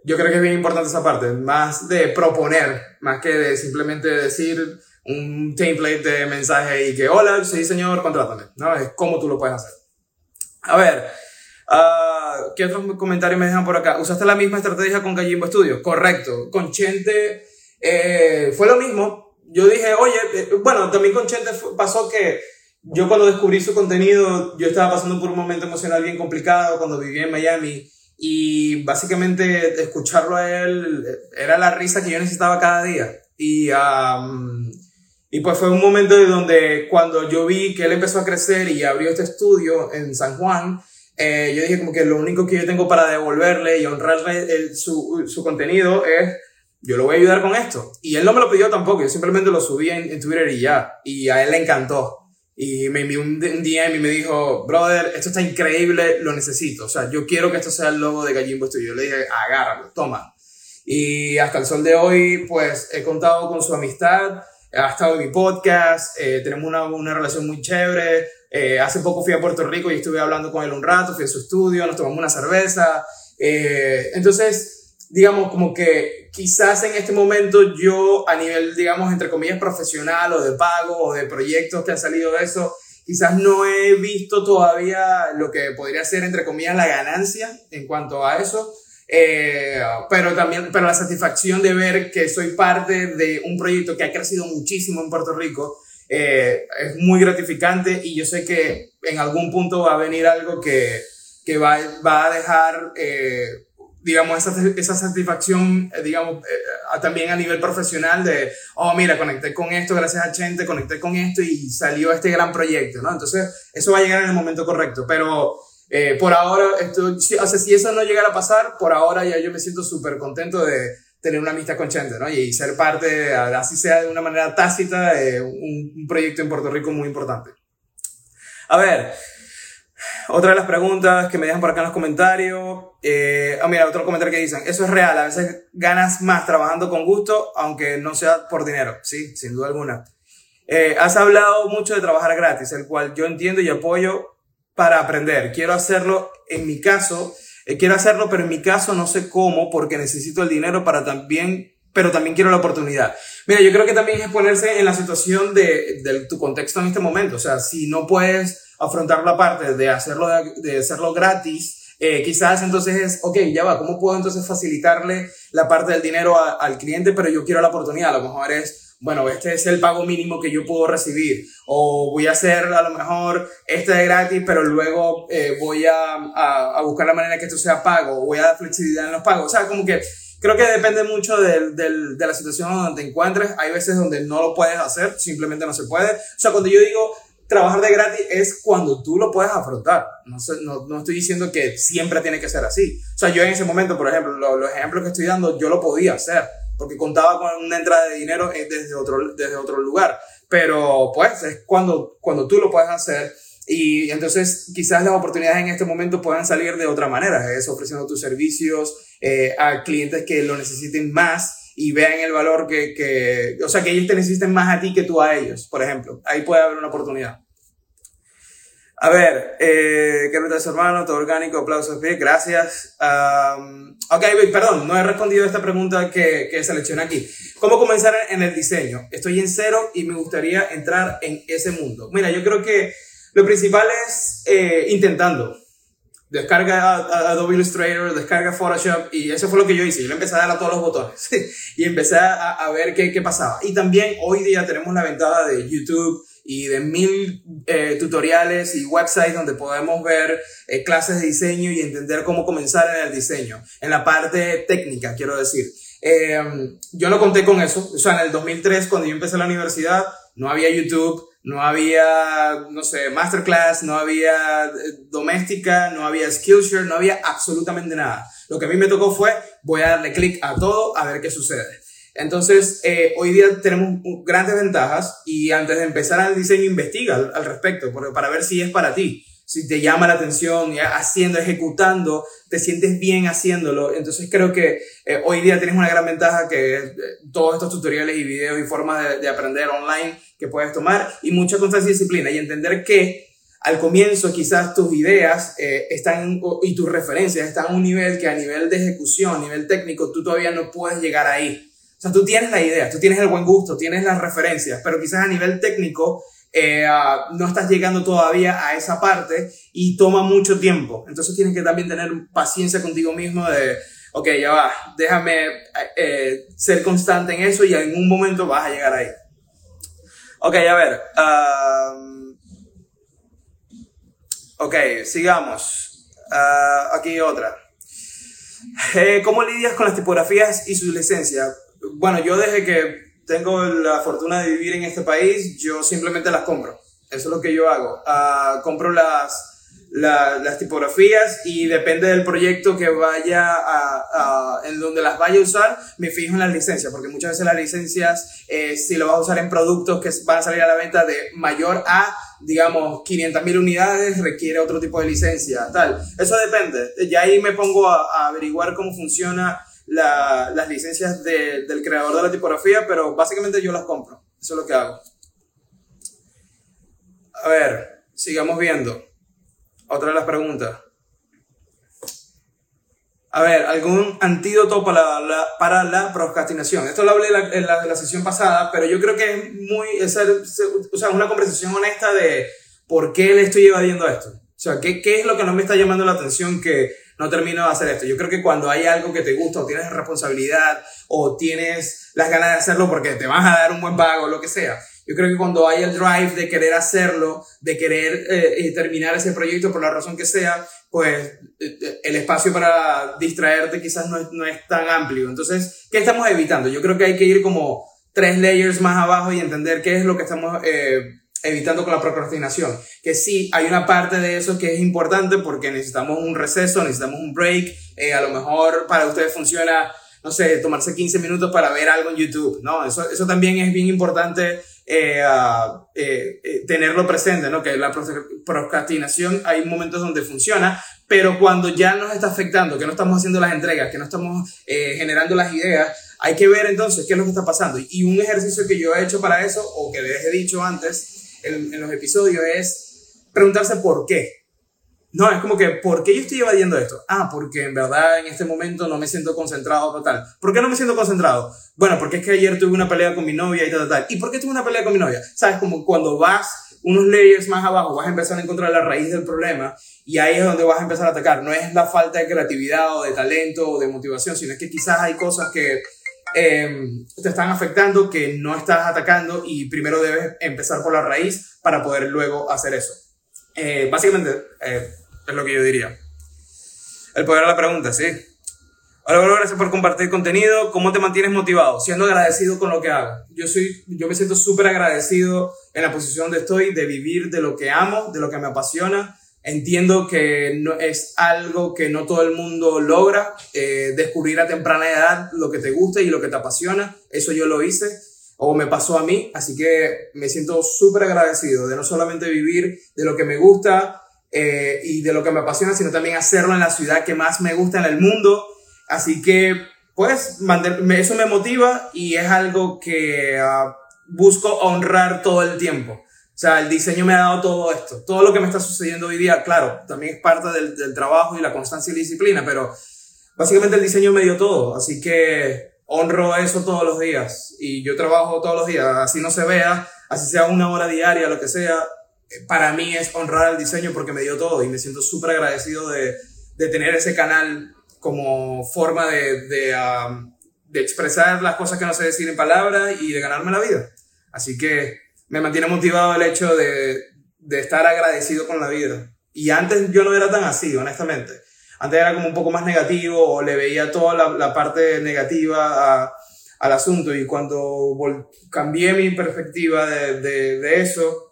yo creo que es bien importante esa parte, más de proponer, más que de simplemente decir, un template de mensaje y que, hola, sí señor, contrátame, ¿no? Es cómo tú lo puedes hacer. A ver, uh, ¿qué otros comentarios me dejan por acá? ¿Usaste la misma estrategia con Gallimbo Studio? Correcto. Con Chente eh, fue lo mismo. Yo dije, oye, eh, bueno, también con Chente pasó que yo cuando descubrí su contenido, yo estaba pasando por un momento emocional bien complicado cuando vivía en Miami y básicamente escucharlo a él era la risa que yo necesitaba cada día. Y um, y pues fue un momento de donde cuando yo vi que él empezó a crecer y abrió este estudio en San Juan, eh, yo dije como que lo único que yo tengo para devolverle y honrarle su, su, contenido es, yo lo voy a ayudar con esto. Y él no me lo pidió tampoco, yo simplemente lo subí en, en Twitter y ya. Y a él le encantó. Y me envió un, un DM y me dijo, brother, esto está increíble, lo necesito. O sea, yo quiero que esto sea el logo de Gallimbo Studio. Yo le dije, agárralo, toma. Y hasta el sol de hoy, pues he contado con su amistad ha estado en mi podcast, eh, tenemos una, una, relación muy chévere. Eh, hace poco fui a Puerto Rico y estuve hablando con él un rato, fui a su estudio, nos tomamos una cerveza. Eh, entonces, digamos, como que quizás en este momento yo a nivel, digamos, entre comillas, profesional o de pago o de proyectos que han salido de eso, quizás no he visto todavía lo que podría ser, entre comillas, la ganancia en cuanto a eso. Eh, pero también, pero la satisfacción de ver que soy parte de un proyecto que ha crecido muchísimo en Puerto Rico eh, es muy gratificante y yo sé que en algún punto va a venir algo que, que va, va a dejar, eh, digamos, esa, esa satisfacción, eh, digamos, eh, también a nivel profesional de, oh, mira, conecté con esto gracias a Chente, conecté con esto y salió este gran proyecto, ¿no? Entonces, eso va a llegar en el momento correcto, pero eh, por ahora, esto, o sea, si eso no llegara a pasar, por ahora ya yo me siento súper contento de tener una amistad con Chente, ¿no? Y ser parte, así sea de una manera tácita, de un, un proyecto en Puerto Rico muy importante. A ver, otra de las preguntas que me dejan por acá en los comentarios. Eh, ah, mira, otro comentario que dicen, eso es real, a veces ganas más trabajando con gusto, aunque no sea por dinero, sí, sin duda alguna. Eh, has hablado mucho de trabajar gratis, el cual yo entiendo y apoyo para aprender. Quiero hacerlo, en mi caso, eh, quiero hacerlo, pero en mi caso no sé cómo, porque necesito el dinero para también, pero también quiero la oportunidad. Mira, yo creo que también es ponerse en la situación de, de tu contexto en este momento. O sea, si no puedes afrontar la parte de hacerlo, de, de hacerlo gratis, eh, quizás entonces es, ok, ya va, ¿cómo puedo entonces facilitarle la parte del dinero a, al cliente, pero yo quiero la oportunidad? A lo mejor es bueno, este es el pago mínimo que yo puedo recibir, o voy a hacer a lo mejor este de gratis, pero luego eh, voy a, a, a, buscar la manera que esto sea pago, o voy a dar flexibilidad en los pagos. O sea, como que creo que depende mucho del, del, de la situación donde te encuentres. Hay veces donde no lo puedes hacer, simplemente no se puede. O sea, cuando yo digo trabajar de gratis es cuando tú lo puedes afrontar. No, sé, no, no, estoy diciendo que siempre tiene que ser así. O sea, yo en ese momento, por ejemplo, lo, los ejemplos que estoy dando, yo lo podía hacer porque contaba con una entrada de dinero desde otro, desde otro lugar. Pero pues es cuando, cuando tú lo puedes hacer Y entonces quizás las oportunidades en este momento puedan salir de otra manera, es ofreciendo tus servicios eh, a clientes que lo necesiten más y vean el valor que, que, o sea, que ellos te necesiten más a ti que tú a ellos, por ejemplo. Ahí puede haber una oportunidad. A ver, eh, ¿qué metas hermano? Todo orgánico, aplausos, bien, gracias. ok, perdón, no he respondido a esta pregunta que, que seleccioné aquí. ¿Cómo comenzar en el diseño? Estoy en cero y me gustaría entrar en ese mundo. Mira, yo creo que lo principal es eh, intentando. Descarga Adobe Illustrator, descarga Photoshop y eso fue lo que yo hice. Yo le empecé a dar a todos los botones y empecé a, a ver qué, qué pasaba. Y también hoy día tenemos la ventaja de YouTube y de mil eh, tutoriales y websites donde podemos ver eh, clases de diseño y entender cómo comenzar en el diseño, en la parte técnica, quiero decir. Eh, yo no conté con eso, o sea, en el 2003, cuando yo empecé la universidad, no había YouTube, no había, no sé, masterclass, no había doméstica, no había Skillshare, no había absolutamente nada. Lo que a mí me tocó fue, voy a darle clic a todo a ver qué sucede. Entonces, eh, hoy día tenemos grandes ventajas y antes de empezar el diseño, investiga al, respecto para ver si es para ti, si te llama la atención, y haciendo, ejecutando, te sientes bien haciéndolo. Entonces, creo que eh, hoy día tienes una gran ventaja que eh, todos estos tutoriales y videos y formas de, aprender online que puedes tomar y mucha constancia y disciplina y entender que al comienzo quizás tus ideas están y tus referencias están a un nivel que a nivel de ejecución, a nivel técnico, tú todavía no puedes llegar ahí. O sea, tú tienes la idea, tú tienes el buen gusto, tienes las referencias, pero quizás a nivel técnico eh, ah, no estás llegando todavía a esa parte y toma mucho tiempo. Entonces tienes que también tener paciencia contigo mismo de, ok, ya va, déjame eh, ser constante en eso y en un momento vas a llegar ahí. Ok, a ver. ok, sigamos. Uh, aquí otra. Eh, ¿Cómo lidias con las tipografías y su licencia? bueno, yo desde que tengo la fortuna de vivir en este país, yo simplemente las compro. Eso es lo que yo hago. Uh, compro las, las tipografías y depende del proyecto que vaya a, en donde las vaya a usar, me fijo en las licencias, porque muchas veces las licencias, eh, si lo vas a usar en productos que van a salir a la venta de mayor a, digamos, 500 mil unidades, requiere otro tipo de licencia, tal. Eso depende. Ya ahí me pongo a, a averiguar cómo funciona la, las licencias del creador de la tipografía, pero básicamente yo las compro. Eso es lo que hago. A ver, sigamos viendo. Otra de las preguntas. A ver, ¿algún antídoto para la, para procrastinación? Esto lo hablé en la, la, sesión pasada, pero yo creo que es muy, es, o sea, una conversación honesta de por qué le estoy evadiendo esto. O sea, ¿qué, ¿qué es lo que no me está llamando la atención que no termino de hacer esto. Yo creo que cuando hay algo que te gusta o tienes responsabilidad o tienes las ganas de hacerlo porque te vas a dar un buen pago o lo que sea, yo creo que cuando hay el drive de querer hacerlo, de querer eh, terminar ese proyecto por la razón que sea, pues eh, el espacio para distraerte quizás no es, no es tan amplio. Entonces, ¿qué estamos evitando? Yo creo que hay que ir como tres layers más abajo y entender qué es lo que estamos eh, evitando con la procrastinación. Que sí, hay una parte de eso que es importante porque necesitamos un receso, necesitamos un break. Eh, a lo mejor para ustedes funciona, no sé, tomarse 15 minutos para ver algo en YouTube, ¿no? Eso, eso también es bien importante eh, eh, tenerlo presente, ¿no? Que la procrastinación hay momentos donde funciona, pero cuando ya nos está afectando, que no estamos haciendo las entregas, que no estamos generando las ideas, hay que ver entonces qué es lo que está pasando. Y un ejercicio que yo he hecho para eso, o que les he dicho antes, en, los episodios es preguntarse por qué. No, es como que, ¿por qué yo estoy evadiendo esto? Ah, porque en verdad en este momento no me siento concentrado total. ¿Por qué no me siento concentrado? Bueno, porque es que ayer tuve una pelea con mi novia y tal, tal, ¿Y por qué tuve una pelea con mi novia? Sabes, como cuando vas unos layers más abajo, vas a empezar a encontrar la raíz del problema y ahí es donde vas a empezar a atacar. No es la falta de creatividad o de talento o de motivación, sino es que quizás hay cosas que Em, te están afectando, que no estás atacando y primero debes empezar por la raíz para poder luego hacer eso. Eh, básicamente eh, es lo que yo diría. El poder de la pregunta, sí. Hola, hola, gracias por compartir contenido. ¿Cómo te mantienes motivado? Siendo agradecido con lo que hago. Yo, soy, yo me siento súper agradecido en la posición donde estoy, de vivir de lo que amo, de lo que me apasiona Entiendo que no, es algo que no todo el mundo logra, eh, descubrir a temprana edad lo que te gusta y lo que te apasiona. Eso yo lo hice. o me pasó a mí, así que me siento súper agradecido de no solamente vivir de lo que me gusta eh, y de lo que me apasiona, sino también hacerlo en la ciudad que más me gusta en el mundo. Así que, pues, eso me motiva y es algo que ah, busco honrar todo el tiempo. O sea, el diseño me ha dado todo esto. Todo lo que me está sucediendo hoy día, claro, también es parte del, del trabajo y la constancia y disciplina, pero básicamente el diseño me dio todo. Así que honro eso todos los días y yo trabajo todos los días, así no se vea, así sea una hora diaria, lo que sea, para mí es honrar el diseño porque me dio todo y me siento súper agradecido de, de, tener ese canal como forma de, de, de, expresar las cosas que no sé decir en palabras y de ganarme la vida. Así que me mantiene motivado el hecho de, de estar agradecido con la vida. Y antes yo no era tan así, honestamente. Antes era como un poco más negativo o le veía toda la, la parte negativa a, al asunto y cuando cambié mi perspectiva de, de, de eso,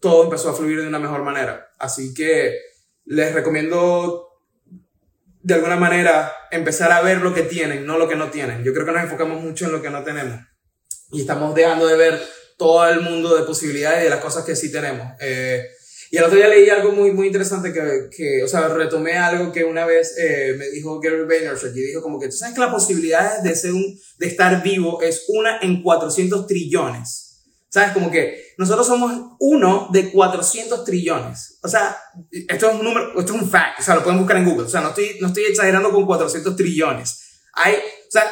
todo empezó a fluir de una mejor manera. Así que les recomiendo de alguna manera empezar a ver lo que tienen, no lo que no tienen. Yo creo que nos enfocamos mucho en lo que no tenemos y estamos dejando de ver todo el mundo de posibilidades y de las cosas que sí tenemos. Eh, y el otro día leí algo muy, muy interesante que, que o sea, retomé algo que una vez eh, me dijo Gary Vaynerchuk y dijo como que, tú sabes que la posibilidad de, ser un, de estar vivo es una en 400 trillones. ¿Sabes? Como que nosotros somos uno de 400 trillones. O sea, esto es un número, esto es un fact. O sea, lo pueden buscar en Google. O sea, no estoy, no estoy exagerando con 400 trillones. Hay, o sea,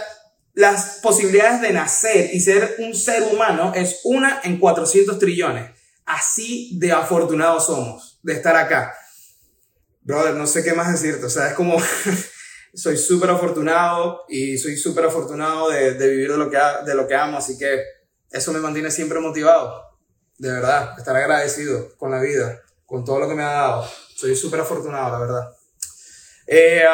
las posibilidades de nacer y ser un ser humano es una en 400 trillones. Así de afortunados somos de estar acá. Brother, no sé qué más decirte. O sea, es como, soy súper afortunado y soy súper afortunado de, de, vivir de lo, que, de lo que amo. Así que eso me mantiene siempre motivado. De verdad, estar agradecido con la vida, con todo lo que me ha dado. Soy súper afortunado, la verdad. Eh,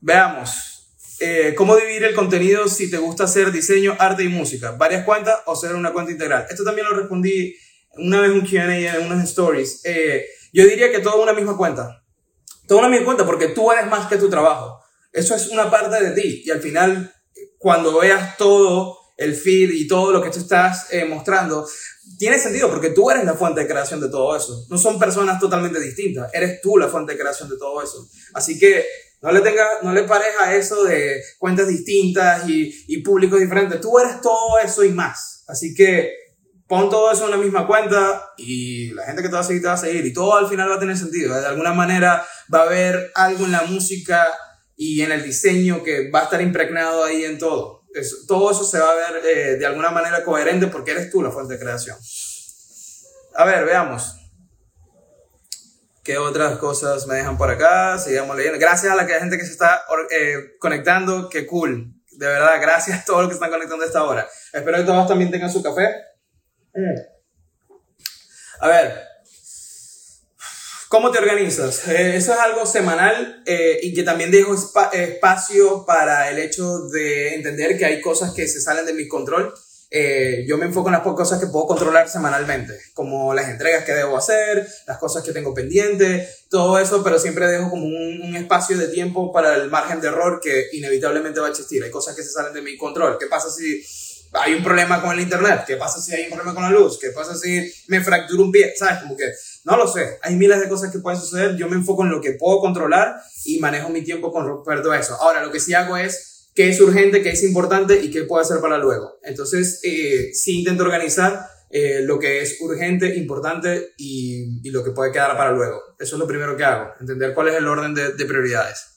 veamos. Eh, ¿Cómo dividir el contenido si te gusta hacer diseño, arte y música? ¿Varias cuentas o ser una cuenta integral? Esto también lo respondí una vez un QA en unas stories. Eh, yo diría que todo una misma cuenta. Toda una misma cuenta porque tú eres más que tu trabajo. Eso es una parte de ti. Y al final, cuando veas todo el feed y todo lo que tú estás eh, mostrando, tiene sentido porque tú eres la fuente de creación de todo eso. No son personas totalmente distintas. Eres tú la fuente de creación de todo eso. Así que no le, tenga, no le pareja eso de cuentas distintas y, y públicos diferentes. Tú eres todo eso y más. Así que pon todo eso en la misma cuenta y la gente que te va a seguir te va a seguir. Y todo al final va a tener sentido. De alguna manera va a haber algo en la música y en el diseño que va a estar impregnado ahí en todo todo eso se va a ver eh, de alguna manera coherente porque eres tú la fuente de creación. A ver, veamos. ¿Qué otras cosas me dejan por acá? Sigamos leyendo. Gracias a la gente que se está eh, conectando. Qué cool. De verdad, gracias a todos los que están conectando a esta hora. Espero que todos también tengan su café. A ver, ¿Cómo te organizas? Eh, eso es algo semanal eh, y que también dejo espacio para el hecho de entender que hay cosas que se salen de mi control. Eh, yo me enfoco en las cosas que puedo controlar semanalmente, como las entregas que debo hacer, las cosas que tengo pendientes, todo eso, pero siempre dejo como un, un espacio de tiempo para el margen de error que inevitablemente va a existir. Hay cosas que se salen de mi control. ¿Qué pasa si hay un problema con el internet? ¿Qué pasa si hay un problema con la luz? ¿Qué pasa si me fracturo un pie? ¿Sabes? Como que no lo sé. Hay miles de cosas que pueden suceder. Yo me enfoco en lo que puedo controlar y manejo mi tiempo con respecto a eso. Ahora, lo que sí hago es qué es urgente, qué es importante y qué puedo hacer para luego. Entonces, eh, sí intento organizar eh, lo que es urgente, importante y, lo que puede quedar para luego. Eso es lo primero que hago. Entender cuál es el orden de, de prioridades.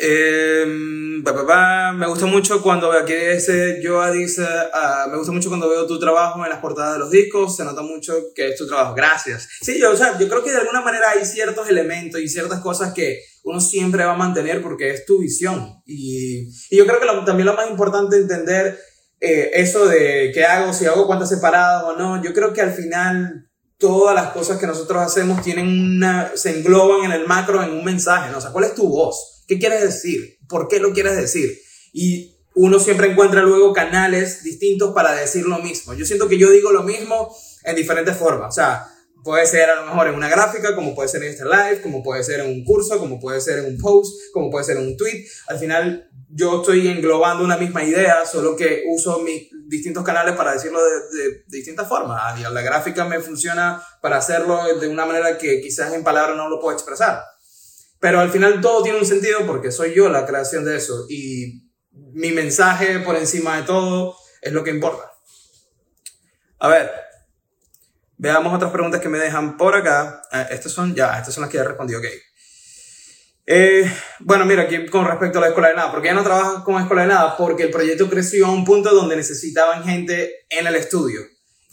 Eh, me gusta mucho cuando aquí dice, Joa dice, uh, me gusta mucho cuando veo tu trabajo en las portadas de los discos, se nota mucho que es tu trabajo. Gracias. Sí, yo, o sea, yo creo que de alguna manera hay ciertos elementos y ciertas cosas que uno siempre va a mantener porque es tu visión. Y, y yo creo que lo, también lo más importante entender eh, eso de qué hago, si hago cuentas separadas o no. Yo creo que al final todas las cosas que nosotros hacemos tienen una, se engloban en el macro en un mensaje, ¿no? O sea, ¿cuál es tu voz? ¿Qué quieres decir? ¿Por qué lo quieres decir? Y uno siempre encuentra luego canales distintos para decir lo mismo. Yo siento que yo digo lo mismo en diferentes formas. O sea, Puede ser a lo mejor en una gráfica, como puede ser en este live, como puede ser en un curso, como puede ser en un post, como puede ser en un tweet. Al final yo estoy englobando una misma idea, solo que uso mis distintos canales para decirlo de, de, distintas formas. La gráfica me funciona para hacerlo de una manera que quizás en palabras no lo puedo expresar. Pero al final todo tiene un sentido porque soy yo la creación de eso y mi mensaje por encima de todo es lo que importa. A ver, veamos otras preguntas que me dejan por acá. Eh, estas son, ya, estas son las que ya respondí, ok. Eh, bueno, mira, aquí con respecto a la escuela de nada, porque ya no trabajas con escuela de nada, porque el proyecto creció a un punto donde necesitaban gente en el estudio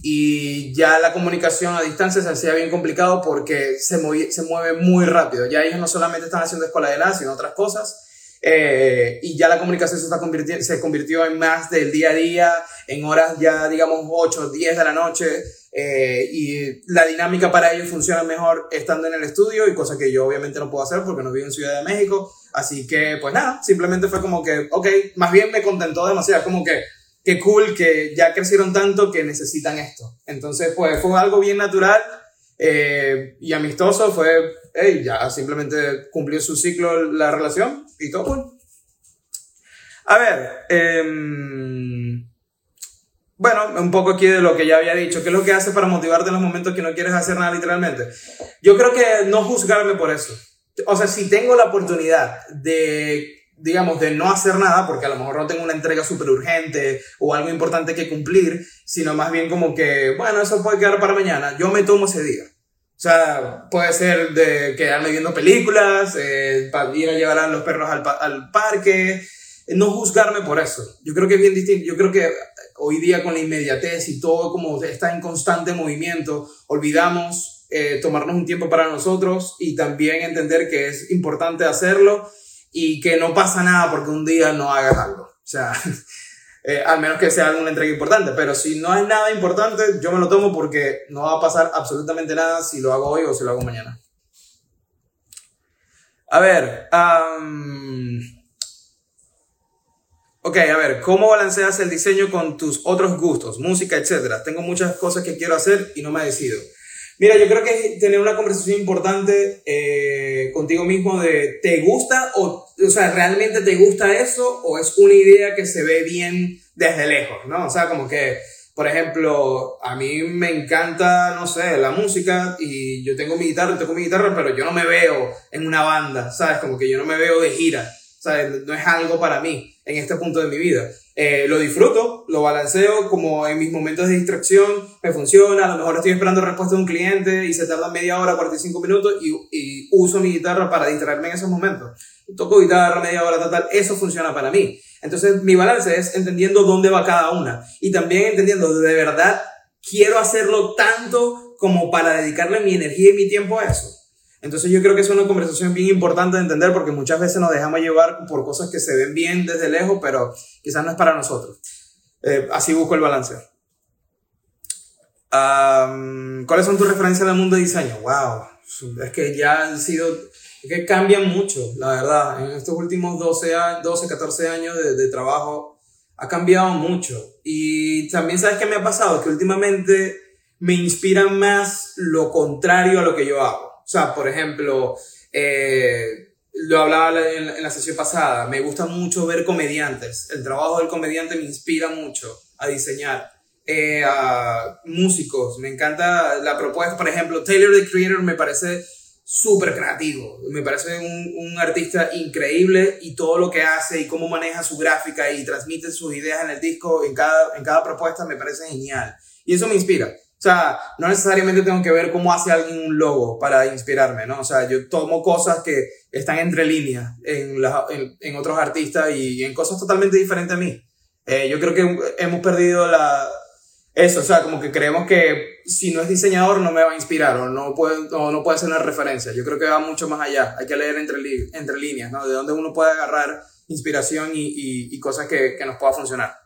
y ya la comunicación a distancia se hacía bien complicado porque se, se mueve muy rápido. Ya ellos no solamente están haciendo escuela de nada, sino otras cosas. Eh, y ya la comunicación se, está convirtiendo, se convirtió en más del día a día, en horas ya, digamos, 8, 10 de la noche. Eh, y la dinámica para ellos funciona mejor estando en el estudio y cosa que yo obviamente no puedo hacer porque no vivo en Ciudad de México. Así que, pues nada, simplemente fue como que, ok, más bien me contentó demasiado, como que qué cool que ya crecieron tanto que necesitan esto. Entonces, pues fue algo bien natural eh, y amistoso. Fue, hey, ya simplemente cumplió su ciclo la relación y todo cool. A ver, em, bueno, un poco aquí de lo que ya había dicho. ¿Qué es lo que hace para motivarte en los momentos que no quieres hacer nada literalmente? Yo creo que no juzgarme por eso. O sea, si tengo la oportunidad de digamos, de no hacer nada, porque a lo mejor no tengo una entrega súper urgente o algo importante que cumplir, sino más bien como que, bueno, eso puede quedar para mañana, yo me tomo ese día. O sea, puede ser de quedarme viendo películas, eh, ir a llevar a los perros al, al parque, no juzgarme por eso. Yo creo que es bien distinto. Yo creo que hoy día con la inmediatez y todo como está en constante movimiento, olvidamos eh, tomarnos un tiempo para nosotros y también entender que es importante hacerlo y que no pasa nada porque un día no hagas algo. O sea, eh, al menos que sea alguna entrega importante, pero si no es nada importante, yo me lo tomo porque no va a pasar absolutamente nada si lo hago hoy o si lo hago mañana. A ver, ok, a ver, ¿cómo balanceas el diseño con tus otros gustos, música, etcétera? Tengo muchas cosas que quiero hacer y no me decido. Mira, yo creo que tener una conversación importante eh, contigo mismo de ¿te gusta o, o sea, realmente te gusta eso o es una idea que se ve bien desde lejos, ¿no? O sea, como que, por ejemplo, a mí me encanta, no sé, la música y yo tengo mi guitarra, tengo mi guitarra, pero yo no me veo en una banda, ¿sabes? Como que yo no me veo de gira, ¿sabes? No es algo para mí en este punto de mi vida. Eh, lo disfruto, lo balanceo como en mis momentos de distracción, me funciona, a lo mejor estoy esperando respuesta de un cliente y se tarda media hora, 45 minutos y, uso mi guitarra para distraerme en esos momentos. Toco guitarra media hora, total, eso funciona para mí. Entonces mi balance es entendiendo dónde va cada una y también entendiendo de verdad quiero hacerlo tanto como para dedicarle mi energía y mi tiempo a eso. Entonces yo creo que es una conversación bien importante de entender porque muchas veces nos dejamos llevar por cosas que se ven bien desde lejos, pero quizás no es para nosotros. Eh, así busco el balance. ¿Cuáles son tus referencias del mundo de diseño? Wow, es que ya han sido, es que cambian mucho, la verdad. En estos últimos 12, 12 14 años de, de trabajo ha cambiado mucho. Y también sabes qué me ha pasado, que últimamente me inspira más lo contrario a lo que yo hago. O sea, por ejemplo, eh, lo hablaba en, la sesión pasada, me gusta mucho ver comediantes. El trabajo del comediante me inspira mucho a diseñar. Eh, a músicos, me encanta la propuesta, por ejemplo, Taylor the Creator me parece súper creativo, me parece un, un, artista increíble y todo lo que hace y cómo maneja su gráfica y transmite sus ideas en el disco, en cada, en cada propuesta, me parece genial. Y eso me inspira. O sea, no necesariamente tengo que ver cómo hace alguien un logo para inspirarme, ¿no? O sea, yo tomo cosas que están entre líneas en, en, otros artistas y, en cosas totalmente diferentes a mí. Eh, yo creo que hemos perdido la, eso, o sea, como que creemos que si no es diseñador no me va a inspirar o no puede, no puede ser una referencia. Yo creo que va mucho más allá. Hay que leer entre, entre líneas, ¿no? De dónde uno puede agarrar inspiración y, y, y cosas que, que nos pueda funcionar.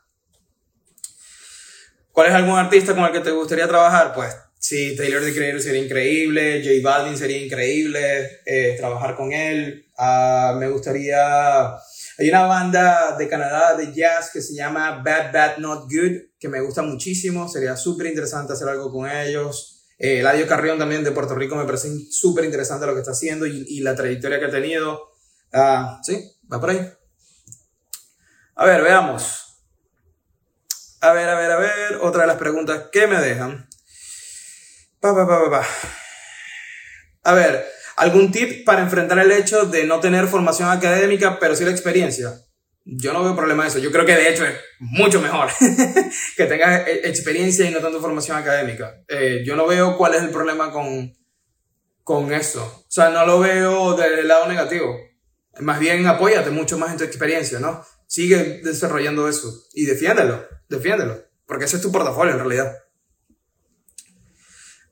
¿Cuál es algún artista con el que te gustaría trabajar? Pues sí, Taylor the Creator sería increíble, J Balvin sería increíble, eh, trabajar con él. Uh, me gustaría... Hay una banda de Canadá de jazz que se llama Bad Bad Not Good, que me gusta muchísimo, sería súper interesante hacer algo con ellos. Eh, Eladio Carrión también de Puerto Rico me parece súper interesante lo que está haciendo y, y, la trayectoria que ha tenido. Ah, sí, va por ahí. A ver, veamos. A ver, a ver, a ver. Otra de las preguntas que me dejan. Pa, pa, pa, pa, pa. A ver, ¿algún tip para enfrentar el hecho de no tener formación académica, pero sí la experiencia? Yo no veo problema en eso. Yo creo que de hecho es mucho mejor que tengas e, experiencia y no tanto formación académica. Eh, yo no veo cuál es el problema con, con eso. O sea, no lo veo del lado negativo. Más bien apóyate mucho más en tu experiencia, ¿no? Sigue desarrollando eso y defiéndelo, defiéndelo. Porque ese es tu portafolio en realidad.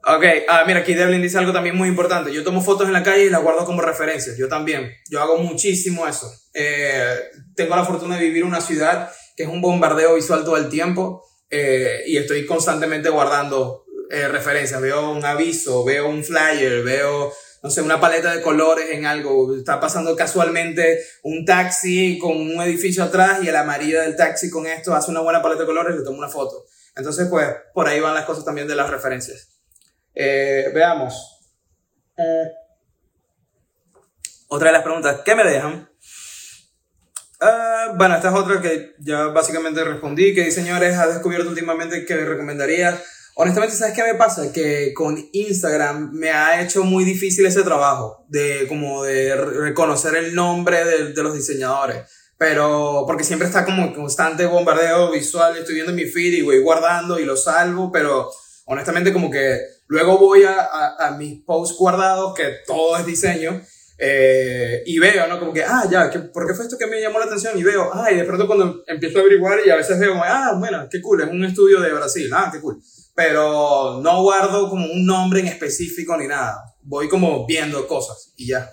Ok, ah, mira, aquí Devlin dice algo también muy importante. Yo tomo fotos en la calle y las guardo como referencias. Yo también. Yo hago muchísimo eso. Eh, tengo la fortuna de vivir en una ciudad que es un bombardeo visual todo el tiempo eh, y estoy constantemente guardando eh, referencias. Veo un aviso, veo un flyer, veo, no sé, una paleta de colores en algo. Está pasando casualmente un taxi con un edificio atrás y el amarillo del taxi con esto hace una buena paleta de colores y le tomo una foto. Entonces, pues, por ahí van las cosas también de las referencias. Eh, veamos. Eh, otra de las preguntas que me dejan. Uh, bueno, esta es otra que ya básicamente respondí. ¿Qué diseñadores has descubierto últimamente que recomendarías? Honestamente, ¿sabes qué me pasa? Que con Instagram me ha hecho muy difícil ese trabajo de como de reconocer el nombre de, los diseñadores. Pero, porque siempre está como constante bombardeo visual. Estoy viendo mi feed y voy guardando y lo salvo, pero honestamente como que luego voy a, a, mis posts guardados, que todo es diseño, eh, y veo, ¿no? Como que, ah, ya, ¿por qué fue esto que me llamó la atención? Y veo, ah, y de pronto cuando empiezo a averiguar y a veces veo, ah, bueno, qué cool, es un estudio de Brasil, ah, qué cool. Pero no guardo como un nombre en específico ni nada. Voy como viendo cosas y ya.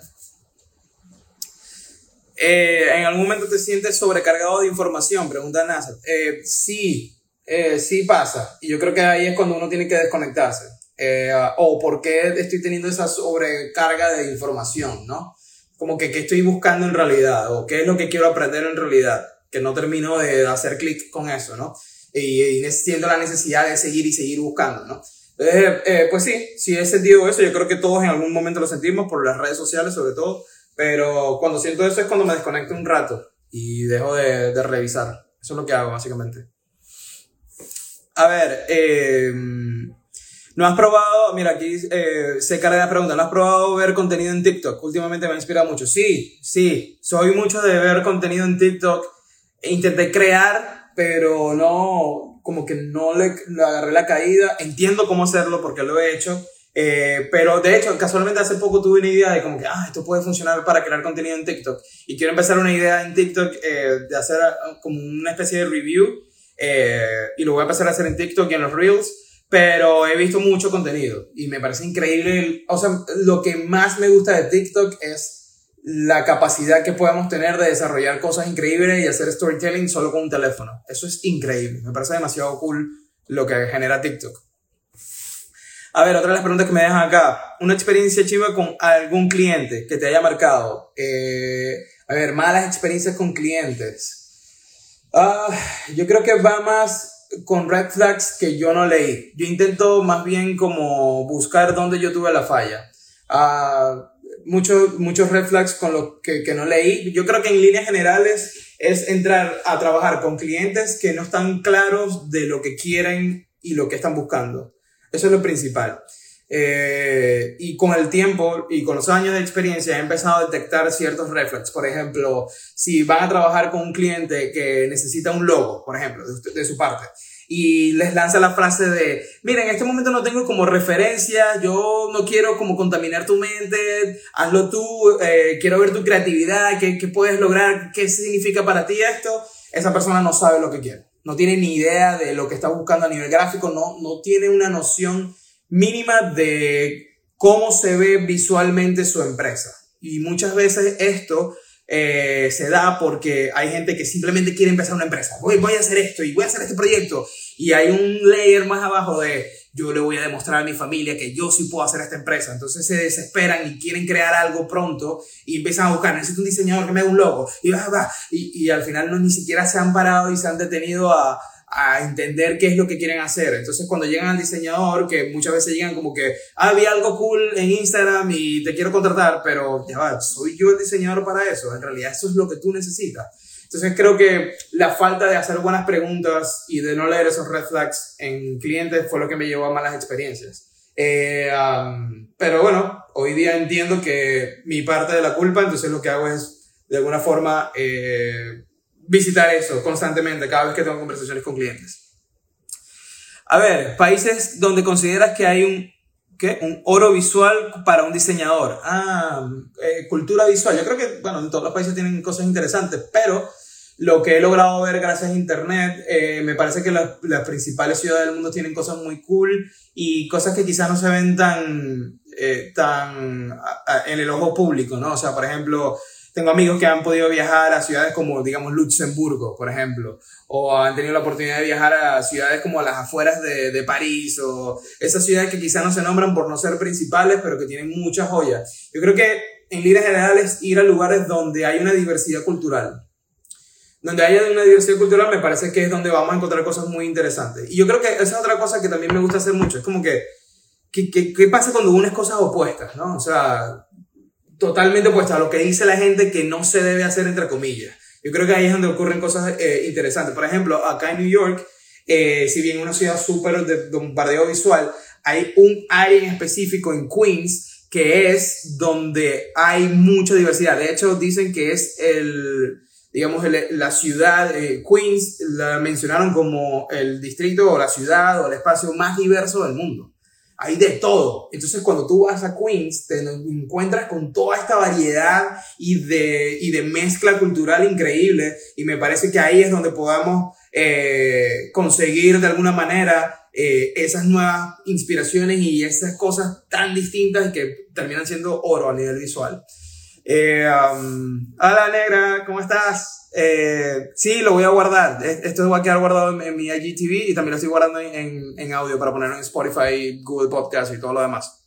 Eh, ¿En algún momento te sientes sobrecargado de información? Pregunta NASA. Eh, sí, eh, sí pasa. Y yo creo que ahí es cuando uno tiene que desconectarse. Eh, o por qué estoy teniendo esa sobrecarga de información, ¿no? Como que qué estoy buscando en realidad o qué es lo que quiero aprender en realidad, que no termino de hacer clic con eso, ¿no? Y, y, la necesidad de seguir y seguir buscando, ¿no? Entonces, eh, pues sí, sí he sentido eso, yo creo que todos en algún momento lo sentimos, por las redes sociales sobre todo, pero cuando siento eso es cuando me desconecto un rato y dejo de, de revisar. Eso es lo que hago, básicamente. A ver, eh, ¿no has probado? Mira, aquí eh, se carga la pregunta. ¿No has probado ver contenido en TikTok? Últimamente me ha inspirado mucho. Sí, sí. Soy mucho de ver contenido en TikTok. Intenté crear, pero no, como que no le, agarré la caída. Entiendo cómo hacerlo porque lo he hecho. Eh, pero de hecho, casualmente hace poco tuve una idea de como que, ah, esto puede funcionar para crear contenido en TikTok. Y quiero empezar una idea en TikTok eh, de hacer ah, como una especie de review eh, y lo voy a empezar a hacer en TikTok y en los Reels. Pero he visto mucho contenido y me parece increíble. O sea, lo que más me gusta de TikTok es la capacidad que podemos tener de desarrollar cosas increíbles y hacer storytelling solo con un teléfono. Eso es increíble. Me parece demasiado cool lo que genera TikTok. A ver, otra de las preguntas que me dejan acá. Una experiencia chiva con algún cliente que te haya marcado. Eh, a ver, malas experiencias con clientes. Uh, yo creo que va más con red flags que yo no leí. Yo intento más bien como buscar dónde yo tuve la falla. Uh, muchos, muchos red flags con lo que, que no leí. Yo creo que en líneas generales es entrar a trabajar con clientes que no están claros de lo que quieren y lo que están buscando. Eso es lo principal. Eh, y con el tiempo y con los años de experiencia he empezado a detectar ciertos reflexos. Por ejemplo, si van a trabajar con un cliente que necesita un logo, por ejemplo, de, su parte, y les lanza la frase de, mira, en este momento no tengo como referencia, yo no quiero como contaminar tu mente, hazlo tú, eh, quiero ver tu creatividad, ¿qué, qué puedes lograr, qué significa para ti esto, esa persona no sabe lo que quiere, no tiene ni idea de lo que está buscando a nivel gráfico, no, no tiene una noción mínima de cómo se ve visualmente su empresa. Y muchas veces esto eh, se da porque hay gente que simplemente quiere empezar una empresa. Voy, voy a hacer esto y voy a hacer este proyecto. Y hay un layer más abajo de yo le voy a demostrar a mi familia que yo sí puedo hacer esta empresa. Entonces se desesperan y quieren crear algo pronto y empiezan a buscar, necesito un diseñador que me haga un logo. Y, va, va. y, y al final no ni siquiera se han parado y se han detenido a, a entender qué es lo que quieren hacer. Entonces, cuando llegan al diseñador, que muchas veces llegan como que, ah, vi algo cool en Instagram y te quiero contratar, pero ya va, soy yo el diseñador para eso. En realidad, eso es lo que tú necesitas. Entonces, creo que la falta de hacer buenas preguntas y de no leer esos red flags en clientes fue lo que me llevó a malas experiencias. Eh, pero bueno, hoy día entiendo que mi parte de la culpa, entonces lo que hago es, de alguna forma, eh, visitar eso constantemente cada vez que tengo conversaciones con clientes. A ver, países donde consideras que hay un, ¿qué? un oro visual para un diseñador. Ah, eh, cultura visual. Yo creo que, bueno, en todos los países tienen cosas interesantes, pero lo que he logrado ver gracias a Internet, eh, me parece que las, las, principales ciudades del mundo tienen cosas muy cool y cosas que quizás no se ven tan, eh, tan en el ojo público, ¿no? O sea, por ejemplo, tengo amigos que han podido viajar a ciudades como, digamos, Luxemburgo, por ejemplo, o han tenido la oportunidad de viajar a ciudades como las afueras de, de París, o esas ciudades que quizás no se nombran por no ser principales, pero que tienen muchas joyas. Yo creo que en líneas generales ir a lugares donde hay una diversidad cultural. Donde haya una diversidad cultural me parece que es donde vamos a encontrar cosas muy interesantes. Y yo creo que esa es otra cosa que también me gusta hacer mucho. Es como que, ¿qué, qué, qué pasa cuando unes cosas opuestas? ¿no? O sea, totalmente opuesta a lo que dice la gente que no se debe hacer, entre comillas. Yo creo que ahí es donde ocurren cosas eh, interesantes. Por ejemplo, acá en New York, eh, si bien una ciudad súper de bombardeo visual, hay un área en específico en Queens que es donde hay mucha diversidad. De hecho, dicen que es el, digamos, la ciudad, eh, Queens, la mencionaron como el distrito o la ciudad o el espacio más diverso del mundo hay de todo. Entonces, cuando tú vas a Queens, te encuentras con toda esta variedad y de, y de mezcla cultural increíble. Y me parece que ahí es donde podamos eh, conseguir de alguna manera eh, esas nuevas inspiraciones y esas cosas tan distintas que terminan siendo oro a nivel visual. Eh, um, hola negra, ¿cómo estás? Eh, sí, lo voy a guardar. Esto va a quedar guardado en, mi IGTV y también lo estoy guardando en, en, audio para ponerlo en Spotify, Google Podcast y todo lo demás.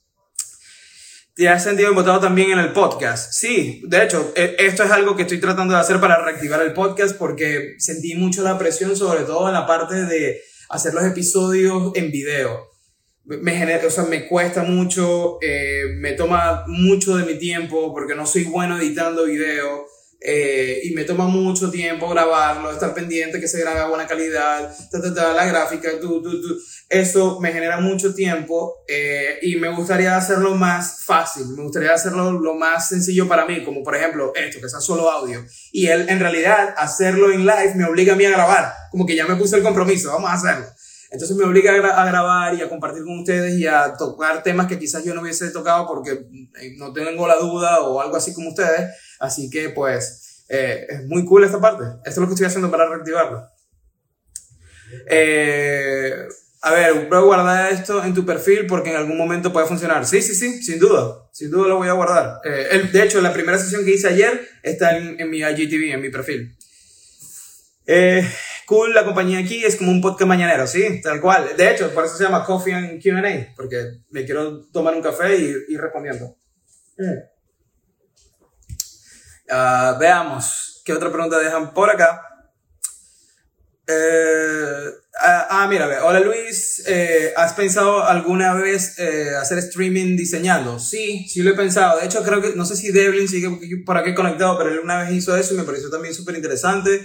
¿Te has sentido embotado también en el podcast? Sí, de hecho, e, esto es algo que estoy tratando de hacer para reactivar el podcast porque sentí mucho la presión, sobre todo en la parte de hacer los episodios en video. Me, genera, o sea, me cuesta mucho, eh, me toma mucho de mi tiempo porque no soy bueno editando video eh, y me toma mucho tiempo grabarlo, estar pendiente que se grabe a buena calidad, la gráfica, tú, tú, tú. Eso me genera mucho tiempo eh, y me gustaría hacerlo más fácil, me gustaría hacerlo lo más sencillo para mí, como por ejemplo esto, que sea solo audio. Y él, en realidad, hacerlo en live me obliga a mí a grabar, como que ya me puse el compromiso, vamos a hacerlo. Entonces me obliga a, grabar y a compartir con ustedes y a tocar temas que quizás yo no hubiese tocado porque eh, no tengo la duda o algo así como ustedes. Así que pues eh, es muy cool esta parte. Esto es lo que estoy haciendo para reactivarlo. Eh, a ver, voy a guardar esto en tu perfil porque en algún momento puede funcionar. Sí, sí, sí, sin duda. Sin duda lo voy a guardar. Eh, de hecho, la primera sesión que hice ayer está en, en mi IGTV, en mi perfil. Eh, cool, la compañía aquí es como un podcast mañanero, sí, tal cual. De hecho, por eso se llama Coffee and QA, porque me quiero tomar un café y ir respondiendo. Ah, veamos, ¿qué otra pregunta dejan por acá? Eh, ah, ah, mira, hola Luis, eh, ¿has pensado alguna vez eh, hacer streaming diseñando? Sí, sí lo he pensado. De hecho, creo que, no sé si Devlin sigue por aquí conectado, pero él una vez hizo eso y me pareció también súper interesante.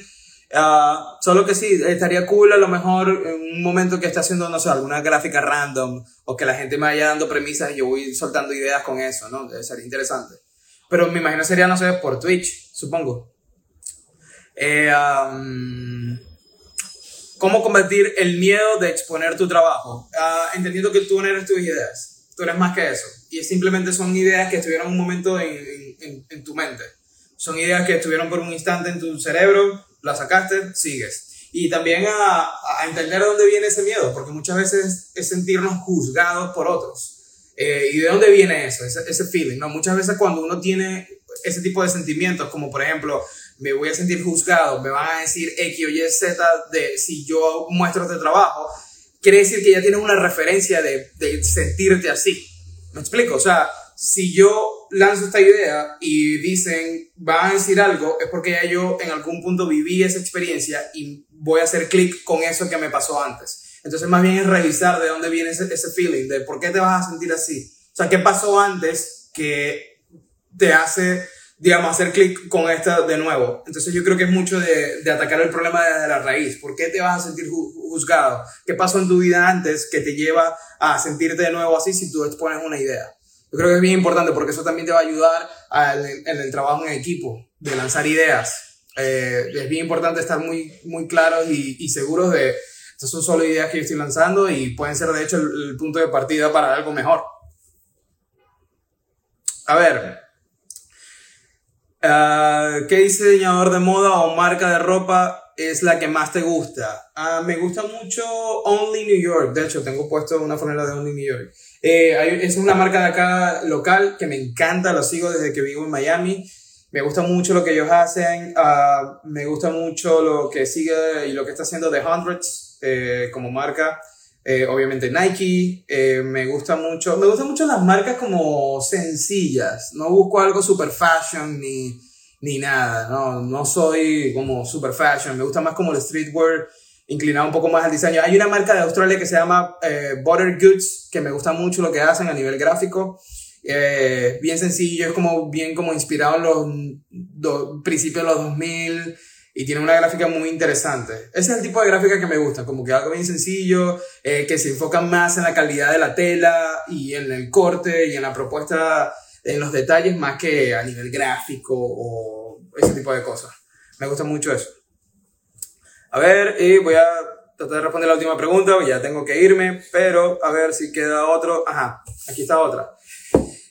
Uh, solo que sí, estaría cool a lo mejor en un momento que esté haciendo, no sé, alguna gráfica random o que la gente me vaya dando premisas y yo voy soltando ideas con eso, ¿no? Sería interesante. Pero me imagino sería, no sé, por Twitch, supongo. Eh, ¿Cómo combatir el miedo de exponer tu trabajo? Uh, entendiendo que tú no eres tus ideas, tú eres más que eso. Y simplemente son ideas que estuvieron un momento en, en, en tu mente. Son ideas que estuvieron por un instante en tu cerebro la sacaste, sigues. Y también a, entender de dónde viene ese miedo, porque muchas veces es sentirnos juzgados por otros. Eh, ¿Y de dónde viene eso, ese, ese, feeling? ¿no? Muchas veces cuando uno tiene ese tipo de sentimientos, como por ejemplo, me voy a sentir juzgado, me van a decir X o Y, Z de si yo muestro este trabajo, quiere decir que ya tienes una referencia de, de sentirte así. ¿Me explico? O sea, si yo lanzo esta idea y dicen, van a decir algo, es porque ya yo en algún punto viví esa experiencia y voy a hacer clic con eso que me pasó antes. Entonces, más bien es revisar de dónde viene ese, ese feeling, de por qué te vas a sentir así. O sea, ¿qué pasó antes que te hace digamos, hacer clic con esta de nuevo. Entonces yo creo que es mucho de, de, atacar el problema desde la raíz. ¿Por qué te vas a sentir juzgado? ¿Qué pasó en tu vida antes que te lleva a sentirte de nuevo así si tú expones una idea? Yo creo que es bien importante porque eso también te va a ayudar en el trabajo en equipo, de lanzar ideas. Eh, es bien importante estar muy, muy claros y, y seguros de, estas son solo ideas que yo estoy lanzando y pueden ser de hecho el, el punto de partida para algo mejor. A ver, Uh, ¿Qué diseñador de moda o marca de ropa es la que más te gusta? Uh, me gusta mucho Only New York. De hecho, tengo puesto una franela de Only New York. Eh, es una marca de acá local que me encanta, lo sigo desde que vivo en Miami. Me gusta mucho lo que ellos hacen. Uh, me gusta mucho lo que sigue y lo que está haciendo The Hundreds eh, como marca. Eh, obviamente Nike, me gusta mucho, me gustan mucho las marcas como sencillas, no busco algo super fashion ni, ni nada, no, no soy como super fashion, me gusta más como el streetwear, inclinado un poco más al diseño. Hay una marca de Australia que se llama eh, Butter Goods, que me gusta mucho lo que hacen a nivel gráfico, bien sencillo, es como bien como inspirado en los principios de los 2000, y tiene una gráfica muy interesante. Ese es el tipo de gráfica que me gusta, como que algo bien sencillo, eh, que se enfoca más en la calidad de la tela y en el corte y en la propuesta, en los detalles, más que a nivel gráfico o ese tipo de cosas. Me gusta mucho eso. A ver, y voy a tratar de responder la última pregunta, ya tengo que irme, pero a ver si queda otro. Ajá, aquí está otra.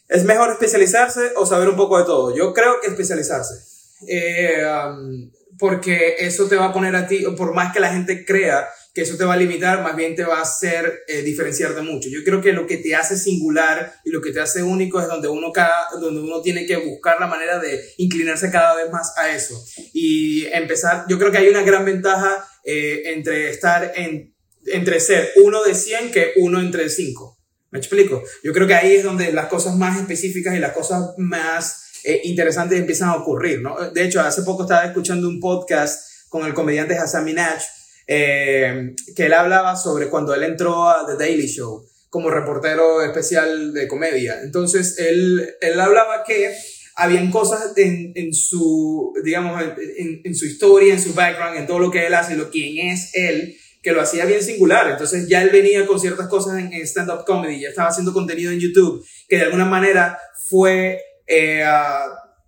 ¿Es mejor especializarse o saber un poco de todo? Yo creo que especializarse. Eh, porque eso te va a poner a ti, por más que la gente crea que eso te va a limitar, más bien te va a hacer eh, diferenciarte mucho. Yo creo que lo que te hace singular y lo que te hace único es donde uno, cada, donde uno tiene que buscar la manera de inclinarse cada vez más a eso. Y empezar, yo creo que hay una gran ventaja eh, entre estar en, entre ser uno de 100 que uno entre 5. ¿Me explico? Yo creo que ahí es donde las cosas más específicas y las cosas más eh, interesantes empiezan a ocurrir, ¿no? De hecho, hace poco estaba escuchando un podcast con el comediante Hassan Minaj, eh, que él hablaba sobre cuando él entró a The Daily Show como reportero especial de comedia. Entonces, él, él hablaba que habían cosas en, en su, digamos, en, en, su historia, en su background, en todo lo que él hace, lo quién es él, que lo hacía bien singular. Entonces ya él venía con ciertas cosas en, en stand-up comedy, ya estaba haciendo contenido en YouTube, que de alguna manera fue eh,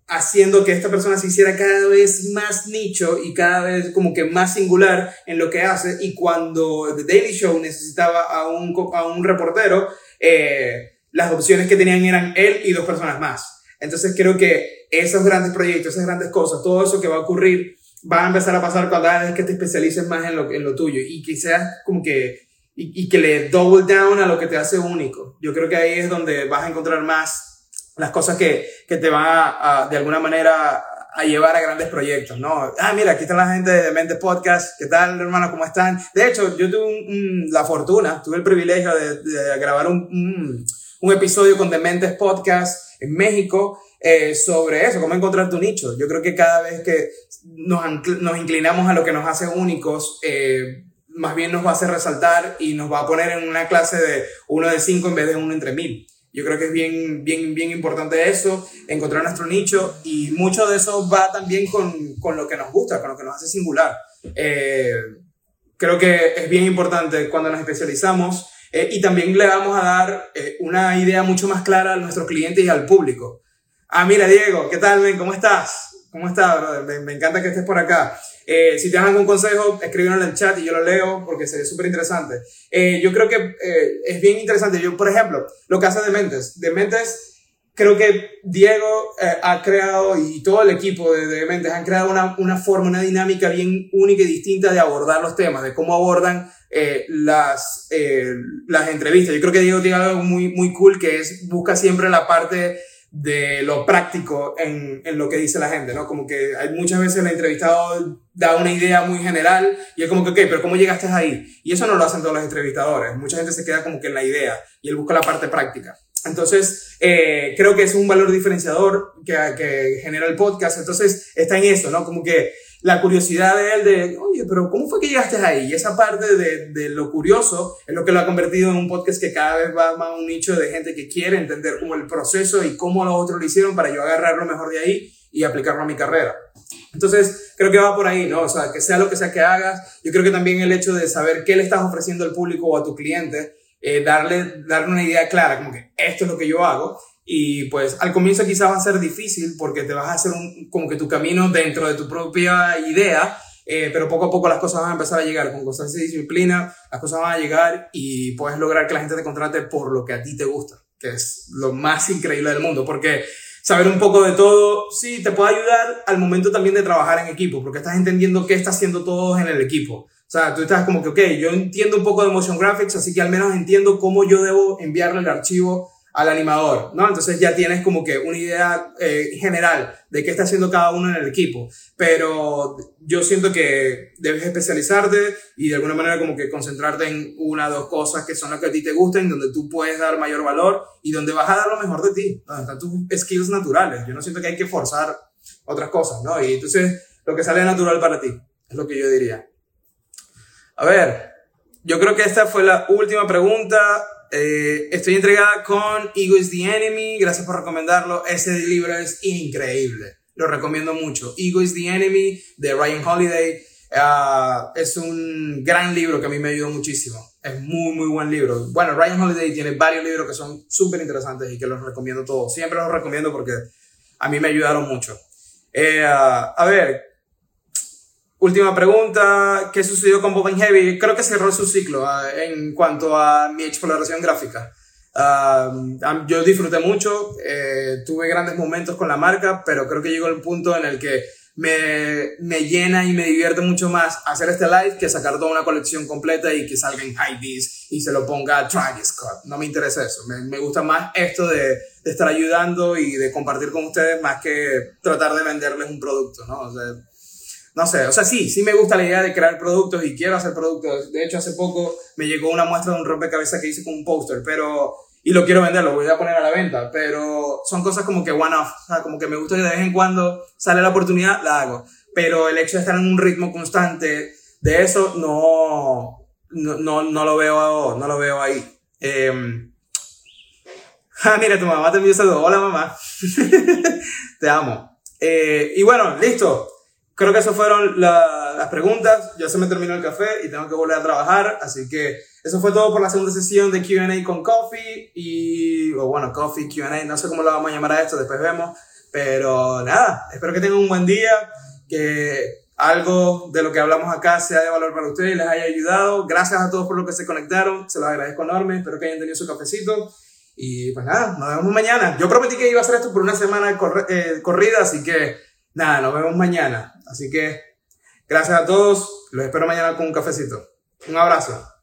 haciendo que esta persona se hiciera cada vez más nicho y cada vez como que más singular en lo que hace. Y cuando The Daily Show necesitaba a un, a un reportero, eh, las opciones que tenían eran él y dos personas más. Entonces creo que esos grandes proyectos, esas grandes cosas, todo eso que va a ocurrir, va a empezar a pasar cada vez que te especialices más en lo, en lo tuyo y que seas como que, y, y que le double down a lo que te hace único. Yo creo que ahí es donde vas a encontrar más las cosas que, que te van a, de alguna manera a llevar a grandes proyectos, ¿no? Ah, mira, aquí está la gente de Mentes Podcast, ¿qué tal, hermano? ¿Cómo están? De hecho, yo tuve la fortuna, tuve el privilegio de, de grabar un, un, episodio con Dementes Podcast en México eh, sobre eso, cómo encontrar tu nicho. Yo creo que cada vez que nos, nos inclinamos a lo que nos hace únicos, eh, más bien nos va a hacer resaltar y nos va a poner en una clase de uno de cinco en vez de uno entre mil. Yo creo que es bien, bien, bien importante eso, encontrar nuestro nicho y mucho de eso va también con, con lo que nos gusta, con lo que nos hace singular. Eh, creo que es bien importante cuando nos especializamos eh, y también le vamos a dar eh, una idea mucho más clara a nuestros clientes y al público. Ah, mira, Diego, ¿qué tal, men? ¿Cómo estás? ¿Cómo estás, Me, me encanta que estés por acá. Eh, si dan algún consejo, escríbelo en el chat y yo lo leo porque sería súper interesante. Eh, yo creo que eh, es bien interesante. Yo, por ejemplo, lo que hace Dementes. Dementes, creo que Diego ha creado y todo el equipo de Dementes han creado una, una, forma, una dinámica bien única y distinta de abordar los temas, de cómo abordan las, las entrevistas. Yo creo que Diego tiene algo muy, muy cool que es busca siempre la parte de lo práctico en, en, lo que dice la gente, ¿no? Como que hay muchas veces el entrevistado da una idea muy general y es como que, ok, pero ¿cómo llegaste ahí? Y eso no lo hacen todos los entrevistadores. Mucha gente se queda como que en la idea y él busca la parte práctica. Entonces, eh, creo que es un valor diferenciador que, que genera el podcast. Entonces, está en eso, ¿no? Como que la curiosidad de él de, oye, pero ¿cómo fue que llegaste ahí? Y esa parte de, de, lo curioso es lo que lo ha convertido en un podcast que cada vez va más un nicho de gente que quiere entender como el proceso y cómo los otros lo hicieron para yo agarrar lo mejor de ahí y aplicarlo a mi carrera. Entonces, creo que va por ahí, ¿no? O sea, que sea lo que sea que hagas, yo creo que también el hecho de saber qué le estás ofreciendo al público o a tu cliente, eh, darle, darle una idea clara, como que esto es lo que yo hago. Y pues al comienzo quizás va a ser difícil porque te vas a hacer un, como que tu camino dentro de tu propia idea, eh, pero poco a poco las cosas van a empezar a llegar, con constancia y disciplina, las cosas van a llegar y puedes lograr que la gente te contrate por lo que a ti te gusta, que es lo más increíble del mundo, porque saber un poco de todo, sí, te puede ayudar al momento también de trabajar en equipo, porque estás entendiendo qué está haciendo todos en el equipo. O sea, tú estás como que, ok, yo entiendo un poco de motion graphics, así que al menos entiendo cómo yo debo enviarle el archivo al animador, ¿no? Entonces ya tienes como que una idea eh, general de qué está haciendo cada uno en el equipo. Pero yo siento que debes especializarte y de alguna manera como que concentrarte en una o dos cosas que son las que a ti te gustan, donde tú puedes dar mayor valor y donde vas a dar lo mejor de ti, donde están tus skills naturales. Yo no siento que hay que forzar otras cosas, ¿no? Y entonces lo que sale natural para ti, es lo que yo diría. A ver, yo creo que esta fue la última pregunta. Eh, estoy entregada con Ego is the Enemy. Gracias por recomendarlo. Ese libro es increíble. Lo recomiendo mucho. Ego is the Enemy de Ryan Holiday. Uh, es un gran libro que a mí me ayudó muchísimo. Es muy, muy buen libro. Bueno, Ryan Holiday tiene varios libros que son súper interesantes y que los recomiendo todos. Siempre los recomiendo porque a mí me ayudaron mucho. Eh, uh, a ver, Última pregunta, ¿qué sucedió con Bob Heavy? Creo que cerró su ciclo uh, en cuanto a mi exploración gráfica. Uh, yo disfruté mucho, eh, tuve grandes momentos con la marca, pero creo que llegó el punto en el que me, me, llena y me divierte mucho más hacer este live que sacar toda una colección completa y que salga en high y se lo ponga Travis Scott. No me interesa eso. Me, me gusta más esto de, de, estar ayudando y de compartir con ustedes más que tratar de venderles un producto, ¿no? O sea, no sé, o sea, sí, sí me gusta la idea de crear productos y quiero hacer productos. De hecho, hace poco me llegó una muestra de un rompecabezas que hice con un póster, pero, y lo quiero vender, lo voy a poner a la venta, pero son cosas como que one-off, o sea, como que me gusta que de vez en cuando sale la oportunidad, la hago. Pero el hecho de estar en un ritmo constante de eso, no, no, no, no lo veo, no lo veo ahí. Eh, ah, mira, tu mamá te envió saludos. Hola, mamá. te amo. Eh, y bueno, listo creo que esas fueron las preguntas. Ya se me terminó el café y tengo que volver a trabajar. Así que eso fue todo por la segunda sesión de QA con Coffee. Y, o bueno, Coffee, QA, no sé cómo lo vamos a llamar a esto, después vemos. Pero nada, espero que tengan un buen día. Que algo de lo que hablamos acá sea de valor para ustedes y les haya ayudado. Gracias a todos por lo que se conectaron. Se los agradezco enorme. Espero que hayan tenido su cafecito. Y pues nada, nos vemos mañana. Yo prometí que iba a hacer esto por una semana eh, corrida, así que nada, nos vemos mañana. Así que gracias a todos. Los espero mañana con un cafecito. Un abrazo.